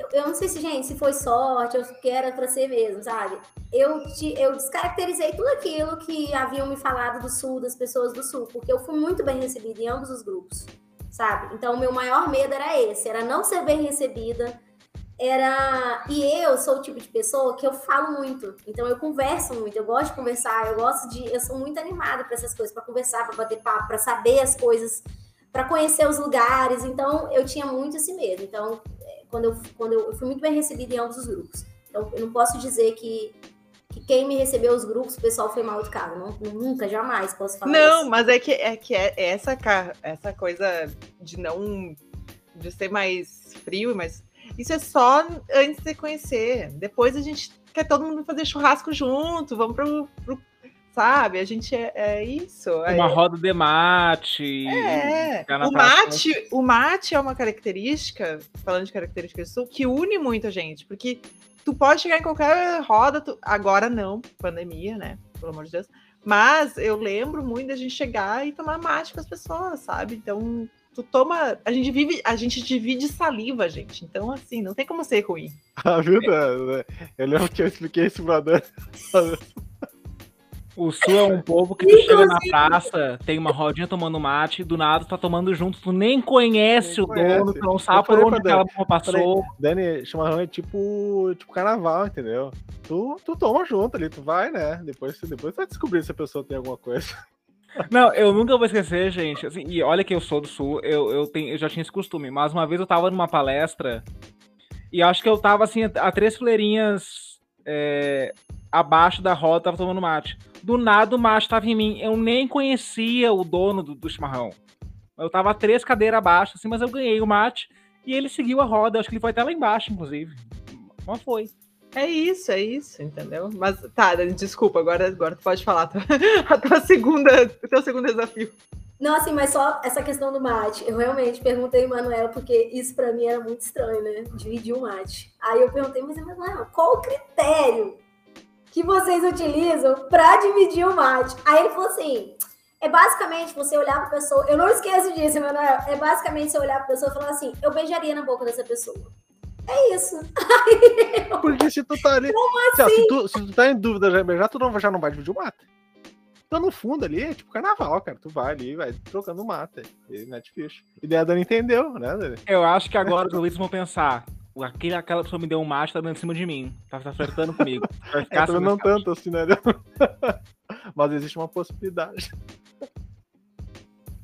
eu, eu não sei se, gente, se foi sorte ou que era pra ser mesmo, sabe? Eu, te, eu descaracterizei tudo aquilo que haviam me falado do Sul, das pessoas do Sul, porque eu fui muito bem recebida em ambos os grupos, sabe? Então, o meu maior medo era esse, era não ser bem recebida, era. E eu sou o tipo de pessoa que eu falo muito. Então eu converso muito, eu gosto de conversar, eu gosto de. Eu sou muito animada para essas coisas, para conversar, para bater papo, para saber as coisas, para conhecer os lugares. Então eu tinha muito esse medo. Então, quando eu, quando eu, eu fui muito bem recebida em ambos os grupos. Então, eu não posso dizer que, que quem me recebeu os grupos, o pessoal foi mal educado. Não, nunca, jamais posso falar Não, isso. mas é que, é que é essa, essa coisa de não. de ser mais frio, mas isso é só antes de conhecer. Depois a gente quer todo mundo fazer churrasco junto, vamos pro, pro sabe? A gente é, é isso. Uma é, roda de mate. É. O mate, o mate é uma característica, falando de características do sul, que une muita gente, porque tu pode chegar em qualquer roda, tu, agora não, pandemia, né? Pelo amor de Deus. Mas eu lembro muito da gente chegar e tomar mate com as pessoas, sabe? Então, tu toma. A gente vive, a gente divide saliva, gente. Então, assim, não tem como ser ruim. [laughs] Ah, viu? Eu lembro que eu expliquei isso pra Dan. [laughs] O sul é um povo que tu chega na praça, tem uma rodinha tomando mate, e do nada tu tá tomando junto, tu nem conhece nem o conhece. dono, tu não sabe por onde aquela porra passou. Dani, chimarrão é tipo, tipo carnaval, entendeu? Tu, tu toma junto ali, tu vai, né? Depois, depois tu vai descobrir se a pessoa tem alguma coisa. [laughs] Não, eu nunca vou esquecer, gente. Assim, e olha que eu sou do sul, eu, eu, tenho, eu já tinha esse costume. Mas uma vez eu tava numa palestra e acho que eu tava assim, a três fileirinhas é, abaixo da roda, tava tomando mate. Do nada o mate tava em mim. Eu nem conhecia o dono do, do chimarrão. Eu tava três cadeiras abaixo, assim, mas eu ganhei o mate e ele seguiu a roda. Acho que ele foi até lá embaixo, inclusive. Mas foi. É isso, é isso, entendeu? Mas tá, desculpa, agora, agora tu pode falar [laughs] a tua segunda, o teu segundo desafio. Não, assim, mas só essa questão do mate. Eu realmente perguntei, Manuela, porque isso para mim era muito estranho, né? Dividir o mate. Aí eu perguntei, mas Manuela, qual o critério que vocês utilizam para dividir o mate? Aí ele falou assim: é basicamente você olhar pra pessoa. Eu não esqueço disso, Manuel. É basicamente você olhar pra pessoa e falar assim: eu beijaria na boca dessa pessoa. É isso. [laughs] Porque se tu tá ali. Como assim? Se, tu, se tu tá em dúvida já beijar, tu não, já não vai dividir o mate. Então, no fundo ali, é tipo carnaval, cara. Tu vai ali, vai trocando mata. E não é difícil. E daí a Dani entendeu, né, Dani? Eu acho que agora os ouvintes vão pensar. Aquele, aquela pessoa me deu um mate, tá dando em cima de mim. Tá, tá flertando comigo. [laughs] Vai ficar é, assim, não tanto assim, né? [laughs] Mas existe uma possibilidade.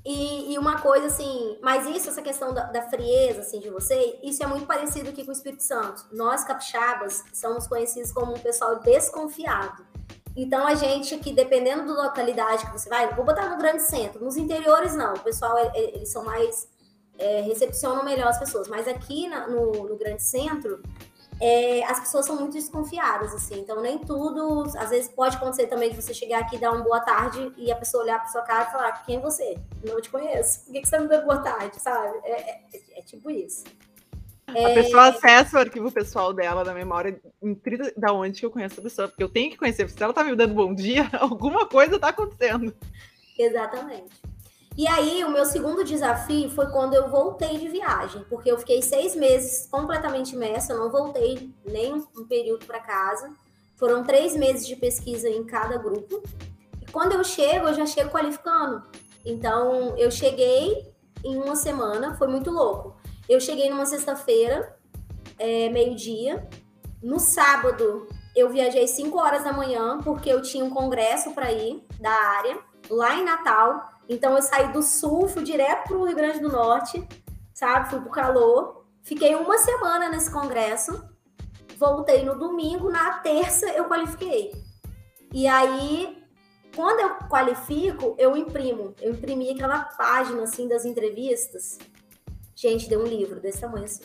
E, e, uma coisa assim, mas isso, essa questão da, da, frieza assim, de você, isso é muito parecido aqui com o Espírito Santo. Nós, capixabas, somos conhecidos como um pessoal desconfiado. Então, a gente que, dependendo da localidade que você vai, vou botar no grande centro, nos interiores não, o pessoal, eles são mais, é, recepcionam melhor as pessoas, mas aqui na, no, no grande centro, é, as pessoas são muito desconfiadas, assim. Então, nem tudo. Às vezes pode acontecer também de você chegar aqui, dar uma boa tarde e a pessoa olhar para sua cara e falar: Quem é você? Não te conheço. Por que, que você tá me dando boa tarde? Sabe? É, é, é tipo isso. A pessoa acessa o arquivo pessoal dela na memória, da onde que eu conheço a pessoa, porque eu tenho que conhecer, se ela tá me dando bom dia, [laughs] alguma coisa tá acontecendo. Exatamente. E aí, o meu segundo desafio foi quando eu voltei de viagem, porque eu fiquei seis meses completamente imersa, eu não voltei nem um período para casa. Foram três meses de pesquisa em cada grupo. E quando eu chego, eu já chego qualificando. Então, eu cheguei em uma semana, foi muito louco. Eu cheguei numa sexta-feira, é, meio-dia. No sábado, eu viajei 5 horas da manhã, porque eu tinha um congresso para ir da área, lá em Natal. Então eu saí do sul, fui direto para o Rio Grande do Norte, sabe? Fui pro calor. Fiquei uma semana nesse congresso. Voltei no domingo, na terça eu qualifiquei. E aí, quando eu qualifico, eu imprimo. Eu imprimi aquela página assim das entrevistas. Gente, deu um livro desse tamanho assim,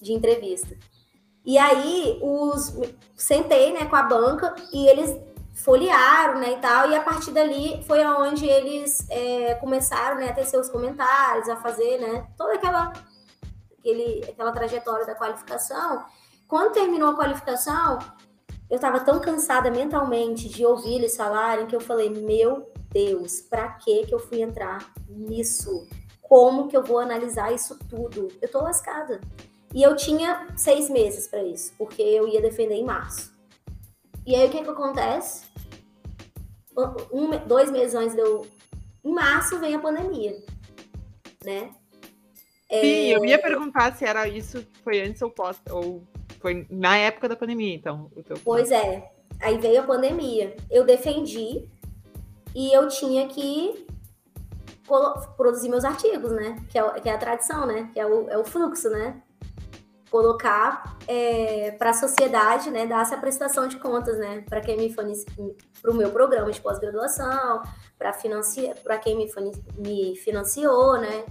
de entrevista. E aí, os sentei né, com a banca e eles folhearam, né, e tal, e a partir dali foi aonde eles é, começaram, né, a ter seus comentários, a fazer, né, toda aquela, aquele, aquela trajetória da qualificação. Quando terminou a qualificação, eu estava tão cansada mentalmente de ouvir eles falarem que eu falei, meu Deus, para que que eu fui entrar nisso? Como que eu vou analisar isso tudo? Eu tô lascada. E eu tinha seis meses para isso, porque eu ia defender em março. E aí o que que acontece? Um, dois meses antes de eu. Em março vem a pandemia, né? Sim, é... eu ia perguntar se era isso, foi antes ou pós, ou foi na época da pandemia, então. Teu... Pois é. Aí veio a pandemia. Eu defendi e eu tinha que produzir meus artigos, né? Que é, que é a tradição, né? Que é o, é o fluxo, né? Colocar é, para a sociedade, né, dar essa prestação de contas, né, para quem me para o meu programa de pós-graduação, para financiar, para quem me, me financiou, né,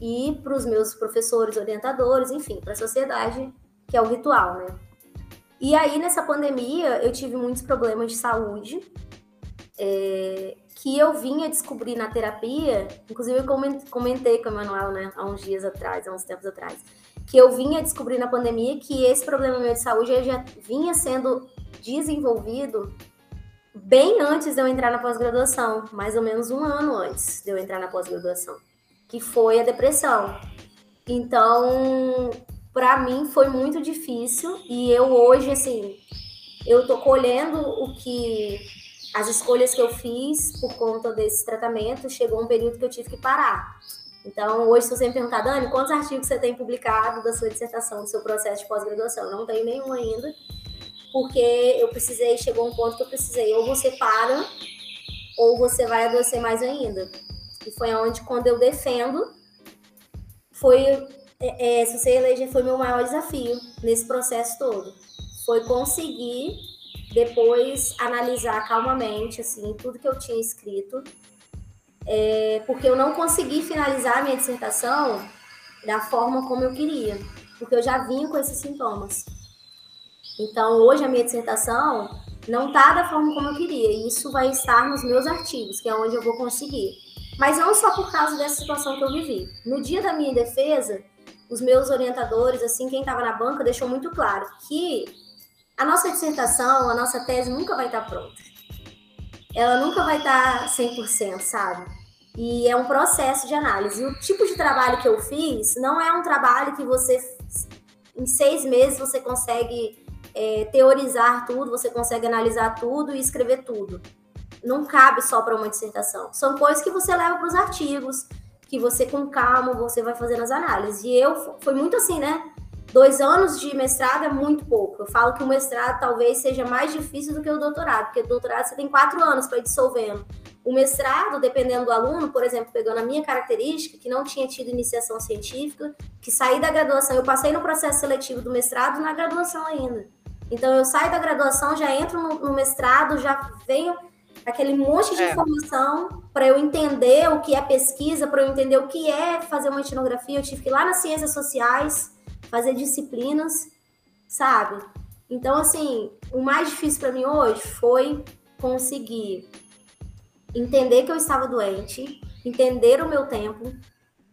e para os meus professores, orientadores, enfim, para a sociedade, que é o ritual, né. E aí nessa pandemia eu tive muitos problemas de saúde, é, que eu vinha descobrir na terapia, inclusive eu comentei com o Emanuel, né, há uns dias atrás, há uns tempos atrás que eu vinha descobrir na pandemia que esse problema meu de saúde já vinha sendo desenvolvido bem antes de eu entrar na pós-graduação, mais ou menos um ano antes de eu entrar na pós-graduação, que foi a depressão. Então, para mim foi muito difícil e eu hoje assim, eu tô colhendo o que as escolhas que eu fiz por conta desse tratamento, chegou um período que eu tive que parar. Então, hoje, se você me perguntar, Dani, quantos artigos você tem publicado da sua dissertação, do seu processo de pós-graduação? Não tenho nenhum ainda, porque eu precisei, chegou um ponto que eu precisei, ou você para, ou você vai adoecer mais ainda. E foi onde, quando eu defendo, foi, é, é, se você eleger, foi meu maior desafio nesse processo todo. Foi conseguir, depois, analisar calmamente, assim, tudo que eu tinha escrito, é, porque eu não consegui finalizar a minha dissertação da forma como eu queria, porque eu já vim com esses sintomas. Então, hoje a minha dissertação não está da forma como eu queria, e isso vai estar nos meus artigos, que é onde eu vou conseguir. Mas não só por causa dessa situação que eu vivi. No dia da minha defesa, os meus orientadores, assim, quem estava na banca, deixou muito claro que a nossa dissertação, a nossa tese nunca vai estar pronta. Ela nunca vai estar 100%, sabe? E é um processo de análise. O tipo de trabalho que eu fiz não é um trabalho que você, em seis meses, você consegue é, teorizar tudo, você consegue analisar tudo e escrever tudo. Não cabe só para uma dissertação. São coisas que você leva para os artigos, que você, com calma, você vai fazendo as análises. E eu, foi muito assim, né? Dois anos de mestrado é muito pouco. Eu falo que o mestrado talvez seja mais difícil do que o doutorado, porque o doutorado você tem quatro anos para ir dissolvendo. O mestrado, dependendo do aluno, por exemplo, pegando a minha característica, que não tinha tido iniciação científica, que saí da graduação, eu passei no processo seletivo do mestrado na graduação ainda. Então, eu saio da graduação, já entro no, no mestrado, já venho aquele monte de é. informação para eu entender o que é pesquisa, para eu entender o que é fazer uma etnografia. Eu tive que ir lá nas ciências sociais, fazer disciplinas, sabe? Então, assim, o mais difícil para mim hoje foi conseguir entender que eu estava doente, entender o meu tempo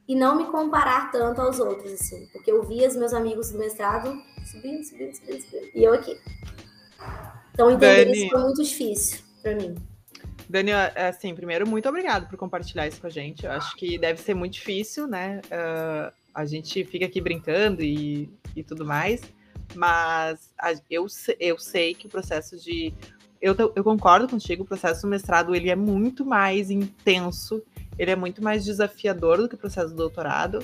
e não me comparar tanto aos outros, assim, porque eu via os meus amigos do mestrado subindo, subindo, subindo, subindo e eu aqui. Então, entender Dani, isso foi muito difícil para mim. Dani, é, assim, primeiro, muito obrigado por compartilhar isso com a gente. Eu acho que deve ser muito difícil, né? Uh, a gente fica aqui brincando e, e tudo mais, mas a, eu, eu sei que o processo de eu, eu concordo contigo, o processo do mestrado ele é muito mais intenso, ele é muito mais desafiador do que o processo do doutorado.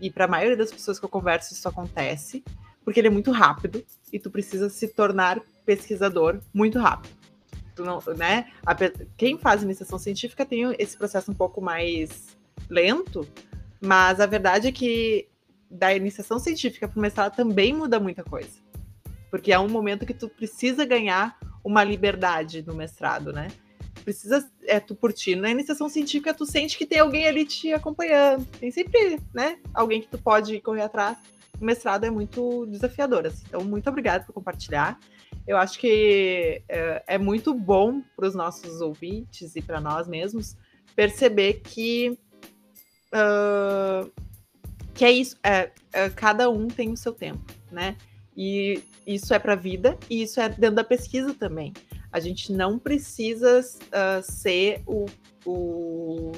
E para a maioria das pessoas que eu converso, isso acontece, porque ele é muito rápido e tu precisa se tornar pesquisador muito rápido. Tu não, né? A, quem faz iniciação científica tem esse processo um pouco mais lento, mas a verdade é que da iniciação científica para o mestrado também muda muita coisa. Porque é um momento que tu precisa ganhar uma liberdade no mestrado, né? Precisa, é tu por ti. Na iniciação científica, tu sente que tem alguém ali te acompanhando. Tem sempre, né? Alguém que tu pode correr atrás. o mestrado é muito desafiador. Assim. Então, muito obrigada por compartilhar. Eu acho que é, é muito bom para os nossos ouvintes e para nós mesmos perceber que uh, que é isso, é, é, cada um tem o seu tempo, né? E isso é para a vida e isso é dentro da pesquisa também. A gente não precisa uh, ser o, o,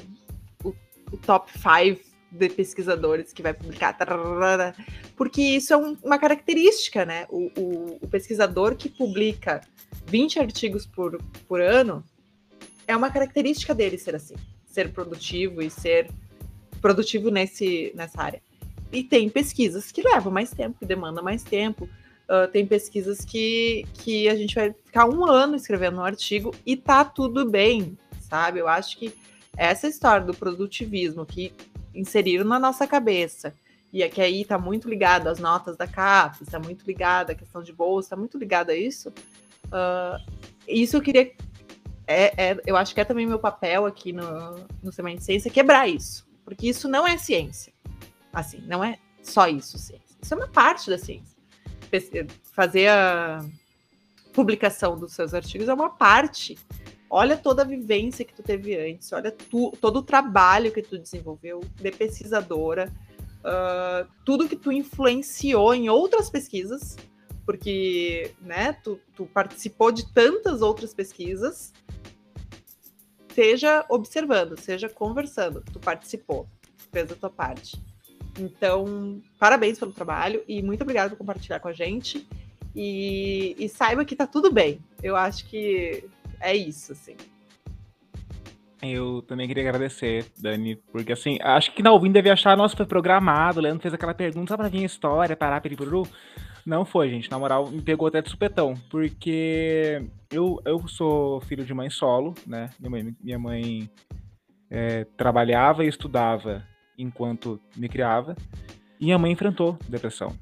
o, o top 5 de pesquisadores que vai publicar, porque isso é um, uma característica, né? O, o, o, pesquisador que publica 20 artigos por, por ano é uma característica dele ser assim, ser produtivo e ser produtivo nesse, nessa área. E tem pesquisas que levam mais tempo, que demandam mais tempo. Uh, tem pesquisas que, que a gente vai ficar um ano escrevendo um artigo e tá tudo bem, sabe? Eu acho que essa história do produtivismo que inseriram na nossa cabeça. E é que aí está muito ligado às notas da CAPES, está muito ligado à questão de bolsa, está muito ligado a isso. Uh, isso eu queria. É, é, eu acho que é também meu papel aqui no, no Semana de Ciência quebrar isso. Porque isso não é ciência. Assim, não é só isso, ciência. Isso é uma parte da ciência. Fazer a publicação dos seus artigos é uma parte olha toda a vivência que tu teve antes, olha tu, todo o trabalho que tu desenvolveu de pesquisadora, uh, tudo que tu influenciou em outras pesquisas, porque né, tu, tu participou de tantas outras pesquisas, seja observando, seja conversando, tu participou, fez a tua parte. Então, parabéns pelo trabalho e muito obrigada por compartilhar com a gente. E, e, saiba que tá tudo bem. Eu acho que é isso, assim. Eu também queria agradecer, Dani, porque assim, acho que na ouvindo deve achar, nossa, foi programado, o Leandro fez aquela pergunta só pra vir a história, parar, peripuru. Não foi, gente, na moral, me pegou até de supetão, porque eu, eu sou filho de mãe solo, né, minha mãe, minha mãe é, trabalhava e estudava enquanto me criava, e minha mãe enfrentou depressão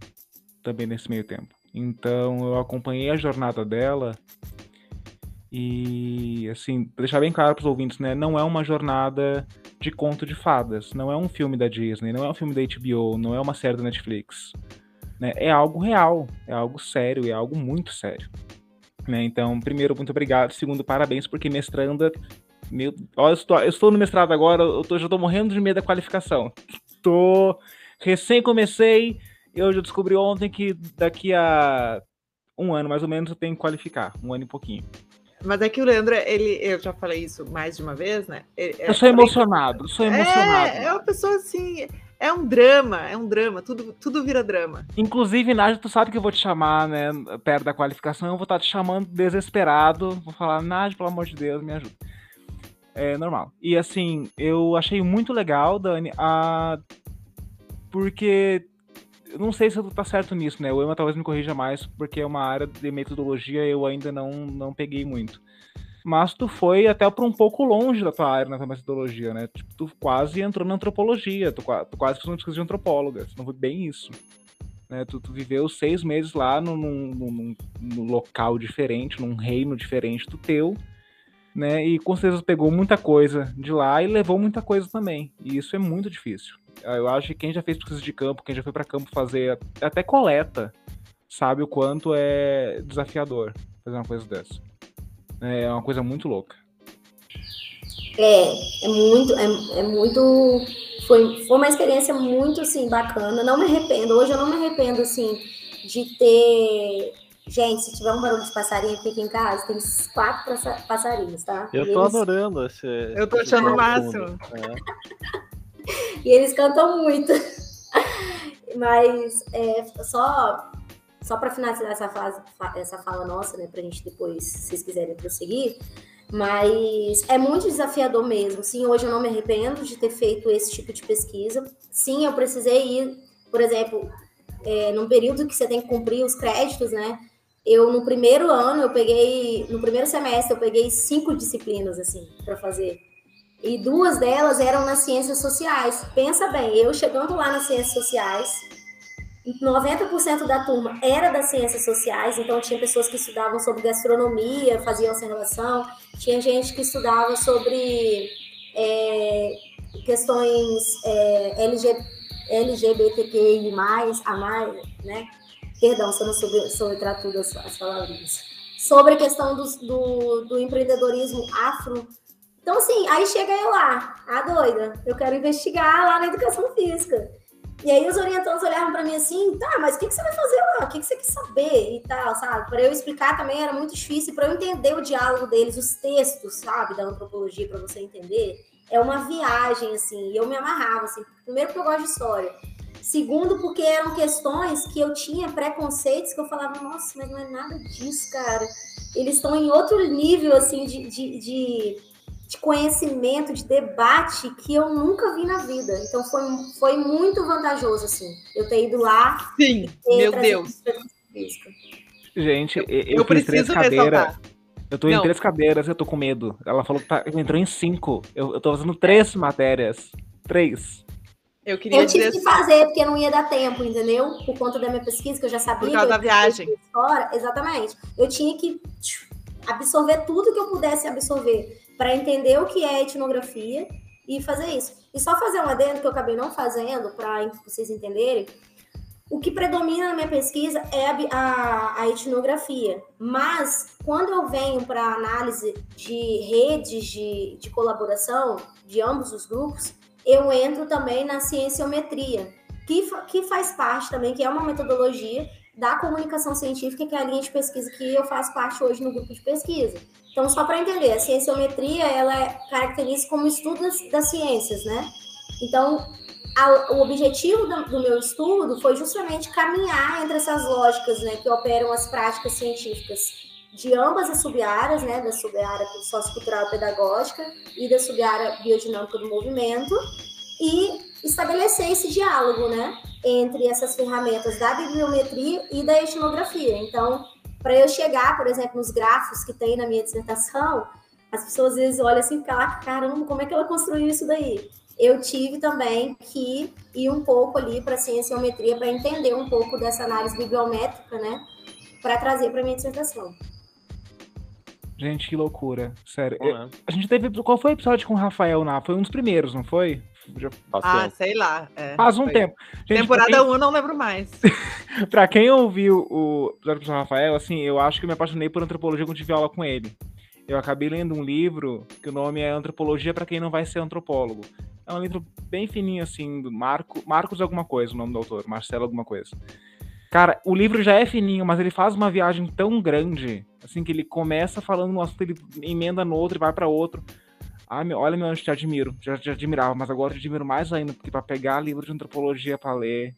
também nesse meio tempo. Então eu acompanhei a jornada dela e, assim, deixar bem claro para os ouvintes, né? Não é uma jornada de conto de fadas. Não é um filme da Disney, não é um filme da HBO, não é uma série da Netflix. Né? É algo real, é algo sério, é algo muito sério. Né? Então, primeiro, muito obrigado. Segundo, parabéns, porque mestranda. Meu, ó, eu, estou, eu estou no mestrado agora, eu tô, já estou morrendo de medo da qualificação. Tô. Recém comecei, eu já descobri ontem que daqui a um ano mais ou menos eu tenho que qualificar. Um ano e pouquinho. Mas é que o Leandro, ele, eu já falei isso mais de uma vez, né? Ele, eu sou emocionado, sou emocionado. É, é uma pessoa assim, é um drama, é um drama, tudo, tudo vira drama. Inclusive, Nádia, tu sabe que eu vou te chamar, né, perto da qualificação, eu vou estar te chamando desesperado, vou falar, Nádia, pelo amor de Deus, me ajuda. É normal. E assim, eu achei muito legal, Dani, a... porque eu não sei se eu tá certo nisso, né? O Ema talvez me corrija mais, porque é uma área de metodologia eu ainda não, não peguei muito. Mas tu foi até para um pouco longe da tua área nessa metodologia, né? Tipo, tu quase entrou na antropologia, tu, tu quase fez uma pesquisa de antropóloga. Não foi bem isso. Né? Tu, tu, viveu seis meses lá num, num, num, local diferente, num reino diferente do teu, né? E com certeza pegou muita coisa de lá e levou muita coisa também. E isso é muito difícil. Ah, eu acho que quem já fez pesquisa de campo, quem já foi para campo fazer até coleta, sabe o quanto é desafiador fazer uma coisa dessa. É uma coisa muito louca. É, é muito, é, é muito. Foi, foi uma experiência muito assim bacana. Não me arrependo. Hoje eu não me arrependo assim de ter Gente, se tiver um barulho de passarinho, fica em casa. Tem quatro passarinhos, tá? Eu tô eles... adorando esse. Eu tô achando o máximo. É. [laughs] e eles cantam muito. [laughs] Mas é, só, só para finalizar essa, fase, essa fala nossa, né, para a gente depois, se vocês quiserem prosseguir, mas é muito desafiador mesmo. Sim, hoje eu não me arrependo de ter feito esse tipo de pesquisa. Sim, eu precisei ir, por exemplo, é, num período que você tem que cumprir os créditos, né? Eu, no primeiro ano, eu peguei, no primeiro semestre, eu peguei cinco disciplinas, assim, para fazer e duas delas eram nas ciências sociais. Pensa bem, eu chegando lá nas ciências sociais, 90% da turma era das ciências sociais, então tinha pessoas que estudavam sobre gastronomia, faziam relação, tinha gente que estudava sobre é, questões é, LGBTQI+, a mais, né? Perdão se eu não soube, tudo as, as palavrinhas. Sobre a questão do, do, do empreendedorismo afro. Então, assim, aí chega eu lá, a doida, eu quero investigar lá na educação física. E aí os orientantes olhavam para mim assim, tá, mas o que, que você vai fazer lá? O que, que você quer saber e tal, sabe? Para eu explicar também era muito difícil, para eu entender o diálogo deles, os textos, sabe, da antropologia, para você entender, é uma viagem, assim, e eu me amarrava, assim, primeiro porque eu gosto de história, segundo porque eram questões que eu tinha preconceitos que eu falava, nossa, mas não é nada disso, cara. Eles estão em outro nível, assim, de, de, de de conhecimento, de debate que eu nunca vi na vida. Então foi, foi muito vantajoso, assim, eu ter ido lá. Sim, meu Deus. Gente, eu, eu, eu preciso três cadeiras. Eu tô em três cadeiras, eu tô com medo. Ela falou que tá, entrou em cinco. Eu, eu tô fazendo três matérias. Três. Eu, queria eu tive que fazer, porque não ia dar tempo, entendeu? Por conta da minha pesquisa, que eu já sabia. Por causa da viagem. Fora. Exatamente. Eu tinha que absorver tudo que eu pudesse absorver para entender o que é etnografia e fazer isso. E só fazer um adendo que eu acabei não fazendo, para vocês entenderem, o que predomina na minha pesquisa é a, a, a etnografia, mas quando eu venho para análise de redes de, de colaboração de ambos os grupos, eu entro também na cienciometria, que, que faz parte também, que é uma metodologia da comunicação científica, que é a linha de pesquisa que eu faço parte hoje no grupo de pesquisa. Então, só para entender, a cienciometria, ela é, caracteriza como estudo das, ciências, né? Então, a, o objetivo do, do, meu estudo foi justamente caminhar entre essas lógicas, né, que operam as práticas científicas de ambas as subáreas, né, da subárea sociocultural pedagógica e da subárea biodinâmica do movimento, e estabelecer esse diálogo, né, entre essas ferramentas da bibliometria e da etnografia. Então, para eu chegar, por exemplo, nos grafos que tem na minha dissertação, as pessoas às vezes olham assim e ah, caramba, como é que ela construiu isso daí? Eu tive também que ir um pouco ali para a cienciometria para entender um pouco dessa análise bibliométrica, né, para trazer para minha dissertação. Gente, que loucura. Sério. Eu, a gente teve. Qual foi o episódio com o Rafael na? Foi um dos primeiros, não foi? Já ah, sei lá. É, Faz um foi. tempo. Gente, Temporada 1 quem... não lembro mais. [laughs] pra quem ouviu o episódio com o Rafael, assim, eu acho que eu me apaixonei por antropologia quando tive aula com ele. Eu acabei lendo um livro que o nome é Antropologia para quem não vai ser antropólogo. É um livro bem fininho, assim, do Marco, Marcos alguma coisa, o nome do autor, Marcelo alguma coisa. Cara, o livro já é fininho, mas ele faz uma viagem tão grande, assim, que ele começa falando um assunto, ele emenda no outro e vai para outro. Ah, meu, olha, meu, eu te admiro. Já te admirava, mas agora eu te admiro mais ainda, porque para pegar livro de antropologia para ler,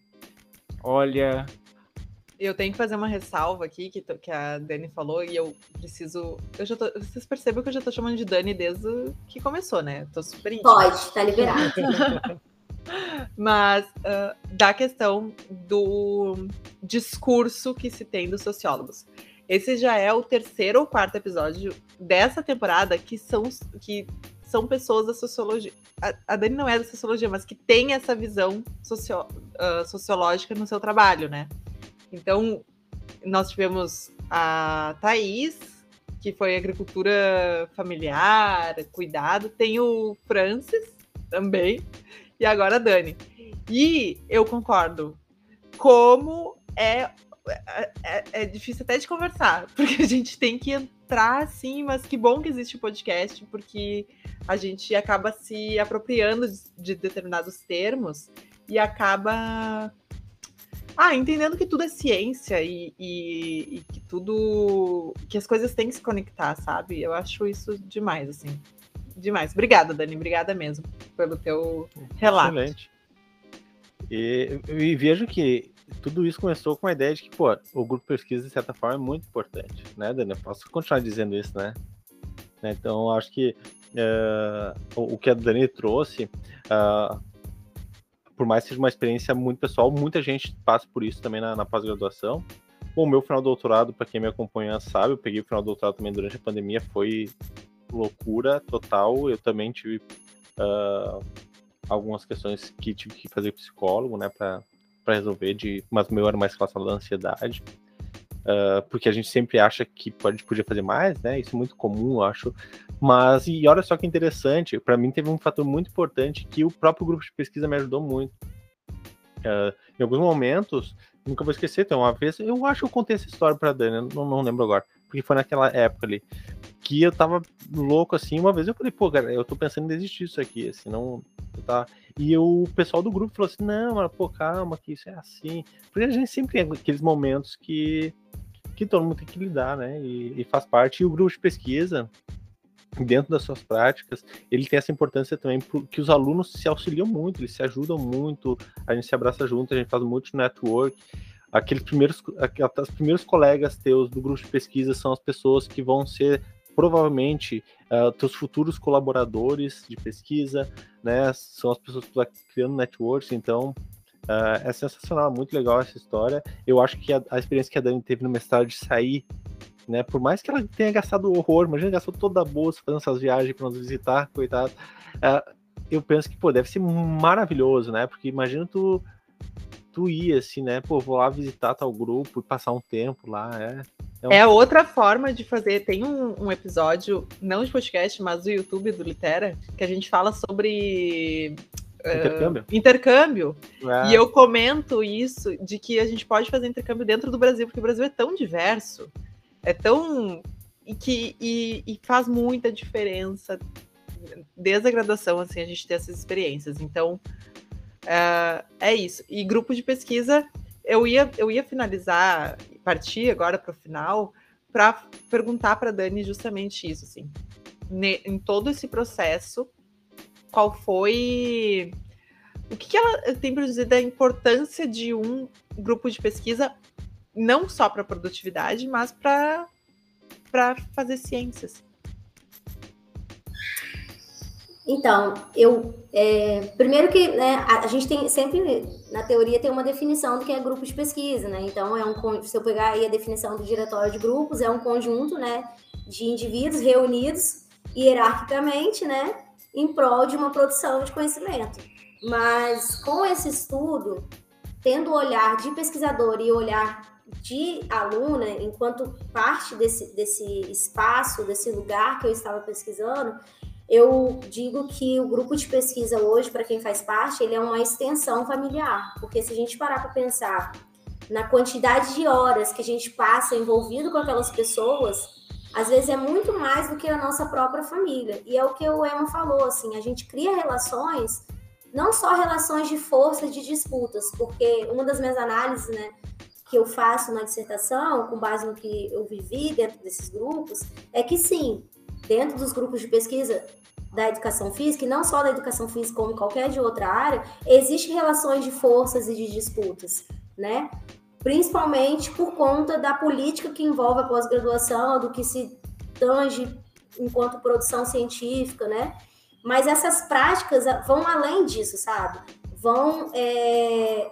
olha. Eu tenho que fazer uma ressalva aqui que, que a Dani falou e eu preciso. Eu já tô, vocês percebem que eu já tô chamando de Dani desde que começou, né? Tô super íntima. Pode, tá liberado. [laughs] Mas uh, da questão do discurso que se tem dos sociólogos. Esse já é o terceiro ou quarto episódio dessa temporada que são que são pessoas da sociologia. A, a Dani não é da sociologia, mas que tem essa visão socio, uh, sociológica no seu trabalho, né? Então, nós tivemos a Thaís, que foi agricultura familiar, cuidado. Tem o Francis também. E agora Dani. E eu concordo. Como é é, é, é, difícil até de conversar, [laughs] porque a gente tem que entrar assim, mas que bom que existe o podcast, porque a gente acaba se apropriando de, de determinados termos e acaba ah, entendendo que tudo é ciência e, e, e, que tudo. que as coisas têm que se conectar, sabe? Eu acho isso demais, assim. Demais. Obrigada, Dani. Obrigada mesmo pelo teu relato. Excelente. E, e vejo que tudo isso começou com a ideia de que, pô, o grupo pesquisa, de certa forma, é muito importante, né, Dani? Eu posso continuar dizendo isso, né? né então, acho que uh, o que a Dani trouxe, uh, por mais que seja uma experiência muito pessoal, muita gente passa por isso também na, na pós-graduação. O meu final do doutorado, para quem me acompanha sabe, eu peguei o final do doutorado também durante a pandemia, foi loucura total. Eu também tive uh, algumas questões que tive que fazer psicólogo, né, para resolver, de, mas o meu era mais relacionado à ansiedade. Uh, porque a gente sempre acha que pode, podia fazer mais, né? Isso é muito comum, eu acho. Mas, e olha só que interessante, para mim teve um fator muito importante que o próprio grupo de pesquisa me ajudou muito. Uh, em alguns momentos, nunca vou esquecer, então, uma vez, eu acho que eu contei essa história pra Dani, não, não lembro agora, porque foi naquela época ali, que eu tava louco assim, uma vez eu falei, pô, cara, eu tô pensando em desistir disso aqui, assim, não, tá... E o pessoal do grupo falou assim, não, mas, pô, calma, que isso é assim, porque a gente sempre tem aqueles momentos que, que todo mundo tem que lidar, né, e, e faz parte, e o grupo de pesquisa, dentro das suas práticas, ele tem essa importância também porque os alunos se auxiliam muito, eles se ajudam muito, a gente se abraça junto, a gente faz muito network. Aqueles primeiros, aqueles primeiros colegas teus do grupo de pesquisa são as pessoas que vão ser provavelmente uh, teus futuros colaboradores de pesquisa, né? São as pessoas que estão criando networks, então uh, é sensacional, muito legal essa história. Eu acho que a, a experiência que a Dani teve no mestrado de sair né? Por mais que ela tenha gastado horror, imagina gastou toda a bolsa fazendo essas viagens para nos visitar, coitado. Uh, eu penso que, pô, deve ser maravilhoso, né? Porque imagina tu, tu ir assim, né? Pô, vou lá visitar tal grupo e passar um tempo lá, é. É, um... é outra forma de fazer. Tem um, um, episódio, não de podcast, mas do YouTube do Litera, que a gente fala sobre Intercâmbio. Uh, intercâmbio. É. E eu comento isso de que a gente pode fazer intercâmbio dentro do Brasil, porque o Brasil é tão diverso é tão. E que e, e faz muita diferença desde a graduação, assim, a gente ter essas experiências. Então, uh, é isso. E grupo de pesquisa, eu ia, eu ia finalizar, partir agora para o final, para perguntar para Dani justamente isso, assim. Ne, em todo esse processo, qual foi. O que, que ela tem para dizer da importância de um grupo de pesquisa não só para produtividade, mas para fazer ciências. Então, eu é, primeiro que né, a, a, gente tem sempre na teoria tem uma definição do que é grupo de pesquisa, né? Então é um se eu pegar aí a definição do diretório de grupos é um conjunto, né, de indivíduos reunidos hierarquicamente, né, em prol de uma produção de conhecimento. Mas com esse estudo, tendo o olhar de pesquisador e o olhar de aluna, enquanto parte desse, desse espaço, desse lugar que eu estava pesquisando, eu digo que o grupo de pesquisa hoje, para quem faz parte, ele é uma extensão familiar, porque se a gente parar para pensar na quantidade de horas que a gente passa envolvido com aquelas pessoas, às vezes é muito mais do que a nossa própria família. E é o que o Emma falou, assim, a gente cria relações, não só relações de força, de disputas, porque uma das minhas análises, né, que eu faço na dissertação, com base no que eu vivi dentro desses grupos, é que sim, dentro dos grupos de pesquisa da educação física, e não só da educação física, como qualquer de outra área, existem relações de forças e de disputas, né? Principalmente por conta da política que envolve a pós-graduação, do que se tange enquanto produção científica, né? Mas essas práticas vão além disso, sabe? Vão é,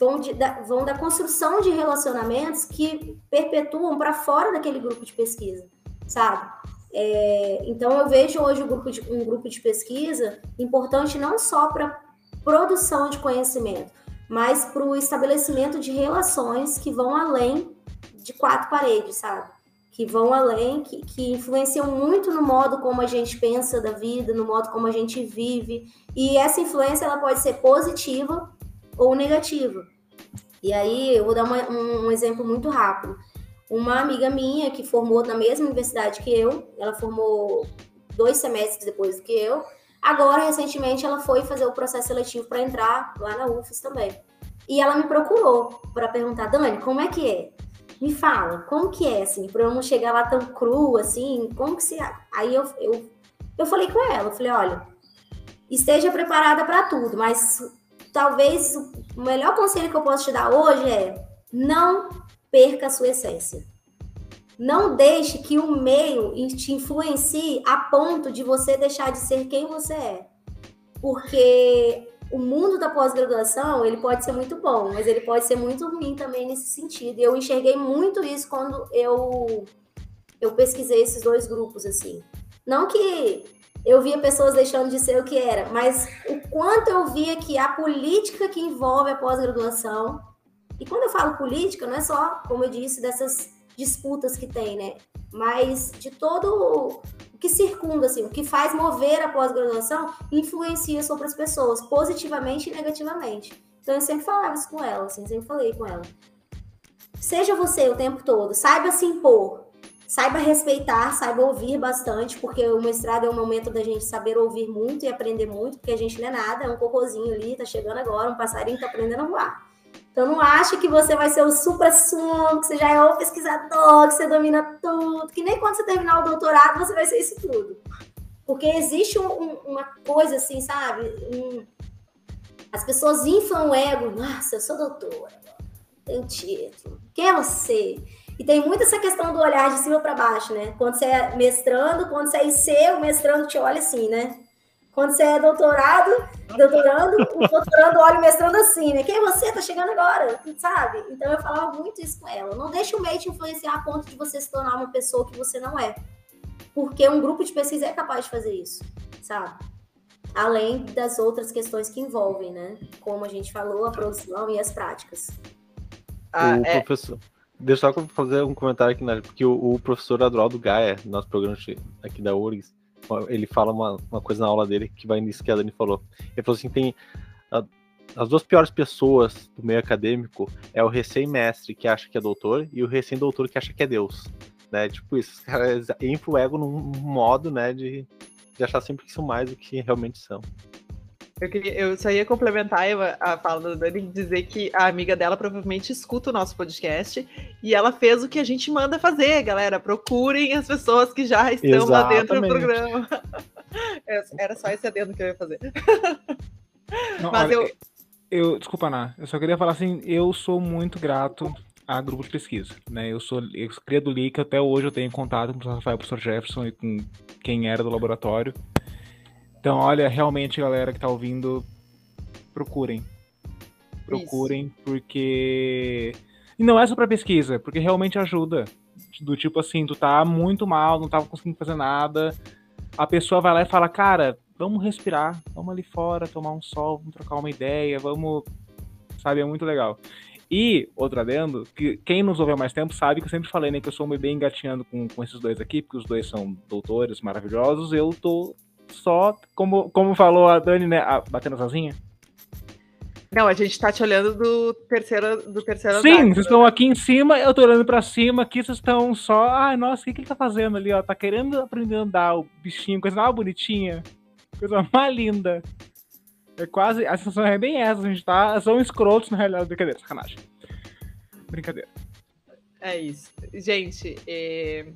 vão, de, da, vão da construção de relacionamentos que perpetuam para fora daquele grupo de pesquisa, sabe? É, então eu vejo hoje um grupo de, um grupo de pesquisa importante não só para produção de conhecimento, mas para o estabelecimento de relações que vão além de quatro paredes, sabe? Que vão além, que, que influenciam muito no modo como a gente pensa da vida, no modo como a gente vive. E essa influência ela pode ser positiva ou negativa. E aí eu vou dar uma, um, um exemplo muito rápido. Uma amiga minha que formou na mesma universidade que eu, ela formou dois semestres depois do que eu. Agora, recentemente, ela foi fazer o processo seletivo para entrar lá na UFES também. E ela me procurou para perguntar, Dani, como é que é? Me fala, como que é, assim, para eu não chegar lá tão cru, assim, como que se... Aí eu, eu, eu falei com ela, eu falei, olha, esteja preparada para tudo, mas talvez o melhor conselho que eu posso te dar hoje é não perca a sua essência. Não deixe que o meio te influencie a ponto de você deixar de ser quem você é. Porque o mundo da pós-graduação, ele pode ser muito bom, mas ele pode ser muito ruim também nesse sentido. E eu enxerguei muito isso quando eu eu pesquisei esses dois grupos assim. Não que eu via pessoas deixando de ser o que era, mas o quanto eu via que a política que envolve a pós-graduação, e quando eu falo política, não é só, como eu disse, dessas disputas que tem, né? Mas de todo o que circunda, assim, o que faz mover a pós-graduação, influencia sobre as pessoas, positivamente e negativamente. Então, eu sempre falava isso com ela, assim, sempre falei com ela. Seja você o tempo todo, saiba se impor, saiba respeitar, saiba ouvir bastante, porque o mestrado é um momento da gente saber ouvir muito e aprender muito, porque a gente não é nada, é um cocôzinho ali, tá chegando agora, um passarinho tá aprendendo a voar. Então não acha que você vai ser o supra-sumo, que você já é o pesquisador, que você domina tudo, que nem quando você terminar o doutorado você vai ser isso tudo. Porque existe um, um, uma coisa assim, sabe? Um, as pessoas inflam o ego. Nossa, eu sou doutora, tenho título. Quem é você? E tem muito essa questão do olhar de cima para baixo, né? Quando você é mestrando, quando você é IC, o mestrando te olha assim, né? Quando você é doutorado, doutorando, o doutorando olha o mestrando assim, né? Quem é você? Tá chegando agora, sabe? Então eu falava muito isso com ela. Não deixe o meio te influenciar a ponto de você se tornar uma pessoa que você não é. Porque um grupo de pesquisa é capaz de fazer isso, sabe? Além das outras questões que envolvem, né? Como a gente falou, a produção e as práticas. Ah, o é... professor. Deixa eu só fazer um comentário aqui, né? Porque o, o professor Adroaldo Gaia, nosso programa aqui da URGS, ele fala uma, uma coisa na aula dele que vai nisso que a Dani falou. Ele falou assim: tem. A, as duas piores pessoas do meio acadêmico é o recém-mestre que acha que é doutor e o recém-doutor que acha que é Deus né? Tipo isso, os caras [laughs] o ego num modo, né, de, de achar sempre que são mais do que realmente são. Eu, queria, eu só ia complementar a fala da Dani e dizer que a amiga dela provavelmente escuta o nosso podcast e ela fez o que a gente manda fazer, galera. Procurem as pessoas que já estão Exatamente. lá dentro do programa. [laughs] É, era só esse adendo que eu ia fazer. Não, Mas olha, eu... eu. Desculpa, Ana. Eu só queria falar assim: eu sou muito grato a grupo de pesquisa. Né? Eu sou eu cria do LIC, até hoje eu tenho contato com o Rafael, professor Jefferson e com quem era do laboratório. Então, olha, realmente, galera que está ouvindo, procurem. Procurem, Isso. porque. E não é só para pesquisa, porque realmente ajuda. Do tipo assim, tu tá muito mal, não tava conseguindo fazer nada. A pessoa vai lá e fala, cara, vamos respirar, vamos ali fora, tomar um sol, vamos trocar uma ideia, vamos. Sabe, é muito legal. E, outro adendo, que quem nos ouviu há mais tempo sabe que eu sempre falei, né, que eu sou meio bem engatinhando com, com esses dois aqui, porque os dois são doutores maravilhosos, eu tô só, como, como falou a Dani, né, a, batendo sozinha. Não, a gente tá te olhando do terceiro, do terceiro Sim, andar, vocês estão aqui em cima, eu tô olhando pra cima, aqui vocês estão só, ai, nossa, o que, que ele tá fazendo ali, ó, tá querendo aprender a andar, o bichinho, coisa mais bonitinha, coisa mais linda. É quase. A sensação é bem essa, a gente tá. São escrotos na realidade. Brincadeira, sacanagem. Brincadeira. É isso. Gente, é...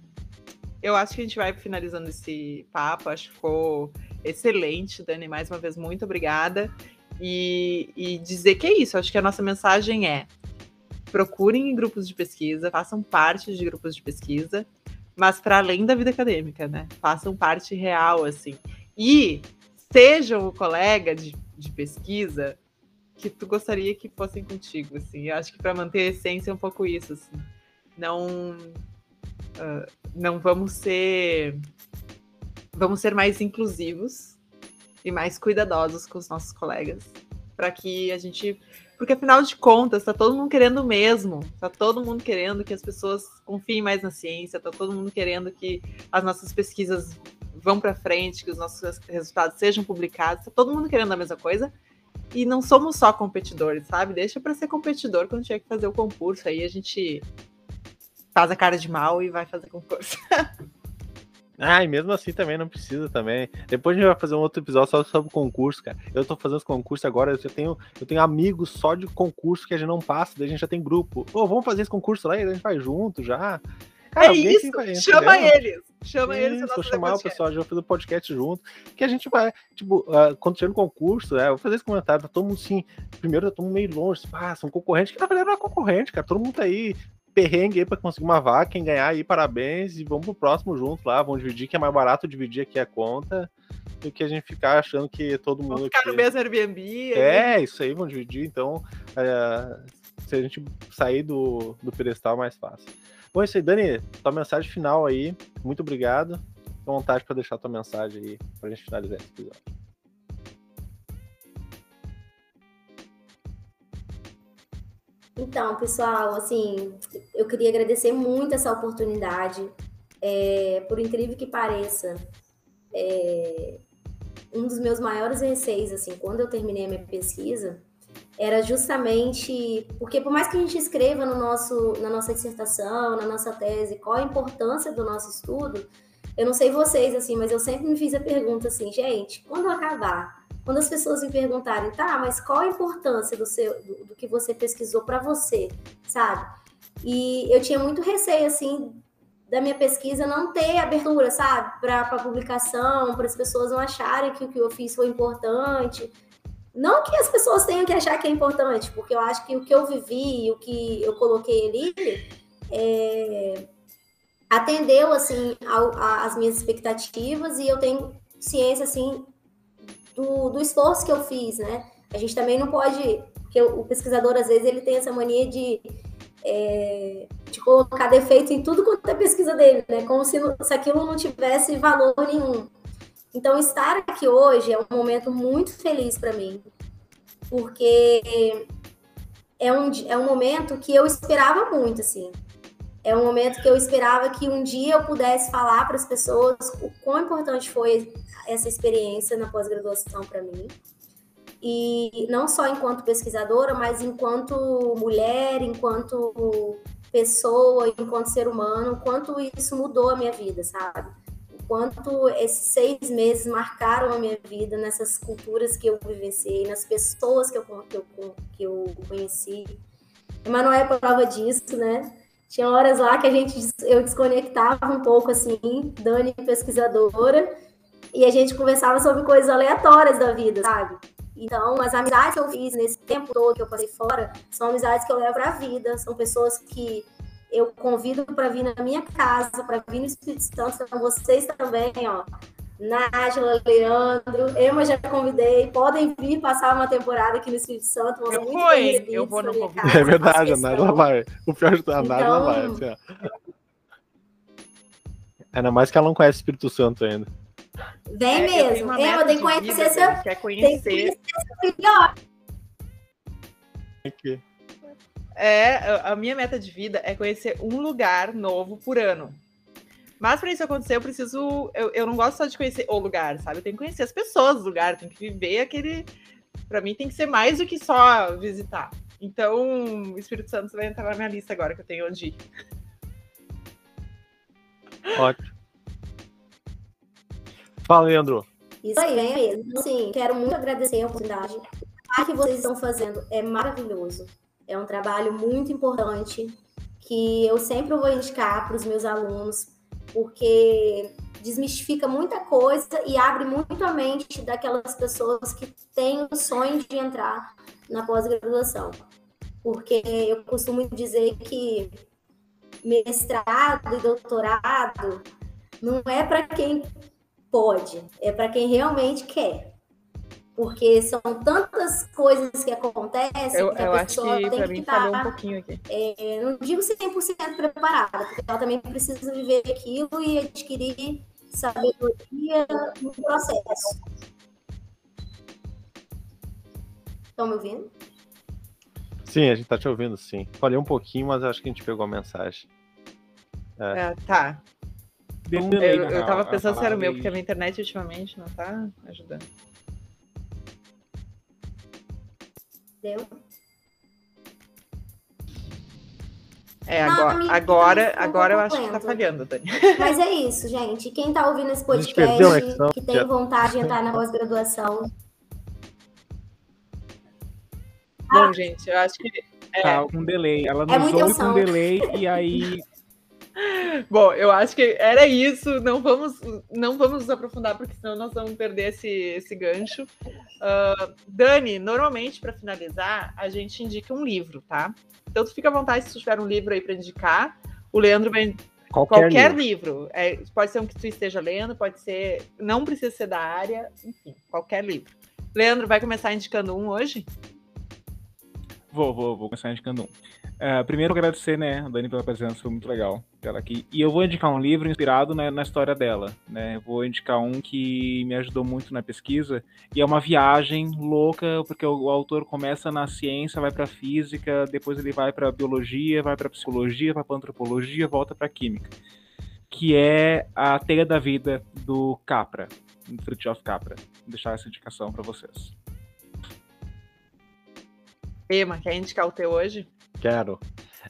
eu acho que a gente vai finalizando esse papo. Acho que ficou excelente, Dani. Mais uma vez, muito obrigada. E, e dizer que é isso. Acho que a nossa mensagem é: procurem grupos de pesquisa, façam parte de grupos de pesquisa, mas para além da vida acadêmica, né? Façam parte real, assim. E sejam o colega de de pesquisa que tu gostaria que fossem contigo, assim. Eu acho que para manter a essência é um pouco isso, assim. Não uh, não vamos ser vamos ser mais inclusivos e mais cuidadosos com os nossos colegas, para que a gente porque afinal de contas, está todo mundo querendo o mesmo, está todo mundo querendo que as pessoas confiem mais na ciência, está todo mundo querendo que as nossas pesquisas vão para frente, que os nossos resultados sejam publicados. Tá todo mundo querendo a mesma coisa. E não somos só competidores, sabe? Deixa para ser competidor quando tiver que fazer o concurso. Aí a gente faz a cara de mal e vai fazer concurso. [laughs] Ah, e mesmo assim também não precisa também. Depois a gente vai fazer um outro episódio só sobre concurso, cara. Eu tô fazendo os concursos agora, eu tenho, eu tenho amigos só de concurso que a gente não passa, daí a gente já tem grupo. Ô, oh, vamos fazer esse concurso lá e a gente vai junto já. Cara, é isso, chama eles. Chama eles. Vou chamar o pessoal, já fazer o podcast junto. Que a gente vai, tipo, uh, quando tiver no concurso, é, vou fazer esse comentário, tá todo mundo assim, primeiro tá todo mundo meio longe, ah, são concorrentes, que na verdade não é concorrente, cara, todo mundo tá aí, perrengue aí pra conseguir uma vaga, quem ganhar aí, parabéns, e vamos pro próximo junto lá, vamos dividir, que é mais barato dividir aqui a conta, do que a gente ficar achando que todo mundo... Vamos ficar aqui... no mesmo Airbnb. É, isso aí, vamos dividir, então, uh, se a gente sair do, do pedestal, é mais fácil. Bom, é isso aí, Dani, tua mensagem final aí. Muito obrigado. Fique vontade para deixar tua mensagem aí para a gente finalizar esse episódio. Então, pessoal, assim, eu queria agradecer muito essa oportunidade. É, por incrível que pareça, é, um dos meus maiores receios, assim, quando eu terminei a minha pesquisa, era justamente porque por mais que a gente escreva no nosso, na nossa dissertação, na nossa tese, qual a importância do nosso estudo, eu não sei vocês assim, mas eu sempre me fiz a pergunta assim, gente, quando acabar, quando as pessoas me perguntarem, tá, mas qual a importância do seu do, do que você pesquisou para você, sabe? E eu tinha muito receio assim da minha pesquisa não ter abertura, sabe, para publicação, para as pessoas não acharem que o que eu fiz foi importante. Não que as pessoas tenham que achar que é importante, porque eu acho que o que eu vivi, o que eu coloquei ali, é, atendeu assim às minhas expectativas e eu tenho ciência assim do, do esforço que eu fiz, né? A gente também não pode, porque o pesquisador às vezes ele tem essa mania de é, de colocar defeito em tudo quanto é pesquisa dele, né? Como se, se aquilo não tivesse valor nenhum. Então, estar aqui hoje é um momento muito feliz para mim, porque é um, é um momento que eu esperava muito, assim. É um momento que eu esperava que um dia eu pudesse falar para as pessoas o quão importante foi essa experiência na pós-graduação para mim. E não só enquanto pesquisadora, mas enquanto mulher, enquanto pessoa, enquanto ser humano, quanto isso mudou a minha vida, sabe? quanto esses seis meses marcaram a minha vida nessas culturas que eu vivenciei, nas pessoas que eu, que eu, que eu conheci. Emanuel é prova disso, né? Tinha horas lá que a gente eu desconectava um pouco assim, Dani pesquisadora, e a gente conversava sobre coisas aleatórias da vida, sabe? Então, as amizades que eu fiz nesse tempo todo que eu passei fora são amizades que eu levo para a vida, são pessoas que eu convido para vir na minha casa, para vir no Espírito Santo, então vocês também, ó. Nájila, Leandro, Emma já convidei, podem vir passar uma temporada aqui no Espírito Santo. Eu vou, hein? Eu vou no convite. É verdade, a Nájila vai. O pior de a Nájila então... vai. Assim, Ainda mais que ela não conhece o Espírito Santo ainda. Vem é, mesmo. Emma, tem que conhecer seu. Quer conhecer. Tem que conhecer seu filhote. Aqui. É, a minha meta de vida é conhecer um lugar novo por ano. Mas para isso acontecer, eu preciso. Eu, eu não gosto só de conhecer o lugar, sabe? Eu tenho que conhecer as pessoas do lugar, tenho que viver aquele. Para mim tem que ser mais do que só visitar. Então, o Espírito Santo vai entrar na minha lista agora que eu tenho onde ir. Ótimo. Fala, Leandro. Isso aí, é mesmo. Sim, quero muito agradecer a oportunidade. O que vocês estão fazendo é maravilhoso. É um trabalho muito importante que eu sempre vou indicar para os meus alunos, porque desmistifica muita coisa e abre muito a mente daquelas pessoas que têm o sonho de entrar na pós-graduação. Porque eu costumo dizer que mestrado e doutorado não é para quem pode, é para quem realmente quer porque são tantas coisas que acontecem eu, que a eu pessoa acho que, tem que estar, um. É, não digo 100% preparada, porque ela também precisa viver aquilo e adquirir sabedoria no processo. Estão me ouvindo? Sim, a gente está te ouvindo, sim. Falei um pouquinho, mas acho que a gente pegou a mensagem. É. É, tá. Eu, eu, eu tava pensando se era o meu, porque a minha internet ultimamente não tá ajudando. Entendeu? É, agora, agora, agora eu acho que tá falhando, Dani. Mas é isso, gente. Quem tá ouvindo esse podcast, que tem vontade de entrar na pós-graduação. Bom, ah, gente, eu acho que. É, tá com delay. Ela é nos é ouve com delay e aí [laughs] Bom, eu acho que era isso. Não vamos, não vamos nos aprofundar, porque senão nós vamos perder esse, esse gancho. Uh, Dani, normalmente, para finalizar, a gente indica um livro, tá? Então, tu fica à vontade se tu tiver um livro aí para indicar. O Leandro vai. Qualquer, qualquer livro. livro. É, pode ser um que tu esteja lendo, pode ser. Não precisa ser da área, enfim, qualquer livro. Leandro, vai começar indicando um hoje? Vou, vou, vou começar indicando um. Uh, primeiro, agradecer, né, Dani pela presença, foi muito legal ela aqui. E eu vou indicar um livro inspirado né, na história dela, né? Vou indicar um que me ajudou muito na pesquisa e é uma viagem louca, porque o, o autor começa na ciência, vai para física, depois ele vai para biologia, vai para psicologia, vai para antropologia, volta para química, que é a Teia da Vida do Capra, do Fritjof Capra. Vou deixar essa indicação para vocês. Ema, quer indicar o teu hoje? Quero.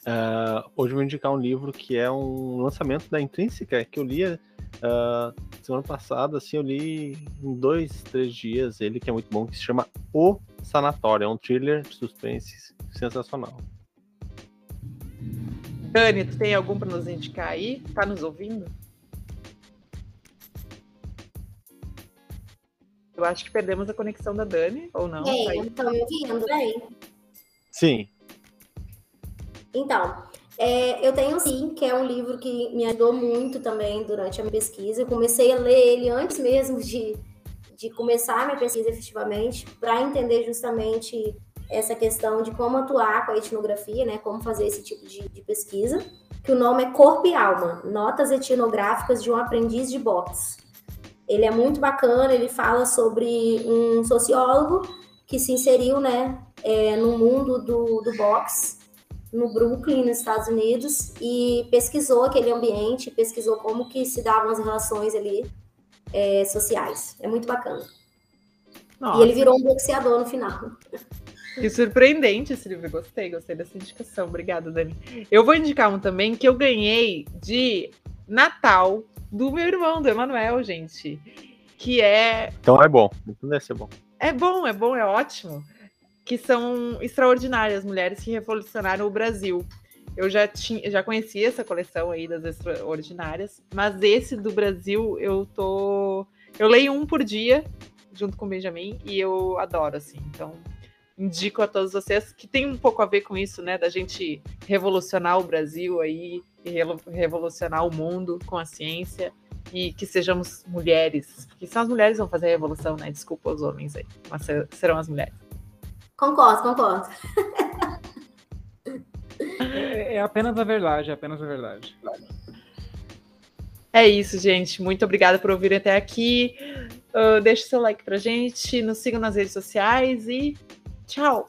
Uh, hoje eu vou indicar um livro que é um lançamento da Intrínseca, que eu li uh, semana passada, assim, eu li em dois, três dias, ele que é muito bom, que se chama O Sanatório, é um thriller de suspense sensacional. Dani, tu tem algum para nos indicar aí? Tá nos ouvindo? Eu acho que perdemos a conexão da Dani, ou não? É, estão me ouvindo, bem? Sim. Então, é, eu tenho sim, que é um livro que me ajudou muito também durante a minha pesquisa. Eu comecei a ler ele antes mesmo de, de começar a minha pesquisa efetivamente, para entender justamente essa questão de como atuar com a etnografia, né? Como fazer esse tipo de, de pesquisa. Que o nome é Corpo e Alma, Notas Etnográficas de um Aprendiz de Boxe. Ele é muito bacana, ele fala sobre um sociólogo que se inseriu, né, é, no mundo do, do boxe, no Brooklyn, nos Estados Unidos, e pesquisou aquele ambiente, pesquisou como que se davam as relações ali é, sociais. É muito bacana. Nossa. E ele virou um boxeador no final. Que surpreendente esse livro, gostei, gostei dessa indicação. Obrigada, Dani. Eu vou indicar um também que eu ganhei de Natal do meu irmão, do Emanuel, gente. Que é. Então é bom. Então deve ser bom. É bom, é bom, é ótimo. Que são extraordinárias mulheres que revolucionaram o Brasil. Eu já tinha, já conhecia essa coleção aí das extraordinárias, mas esse do Brasil eu tô, eu leio um por dia junto com o Benjamin e eu adoro assim. Então, indico a todos vocês que tem um pouco a ver com isso, né, da gente revolucionar o Brasil aí e revolucionar o mundo com a ciência e que sejamos mulheres, porque são as mulheres que vão fazer a revolução, né? Desculpa os homens aí, mas serão as mulheres. Concordo, concordo. É, é apenas a verdade, é apenas a verdade. É isso, gente. Muito obrigada por ouvir até aqui. Uh, deixe seu like pra gente, nos sigam nas redes sociais e Tchau!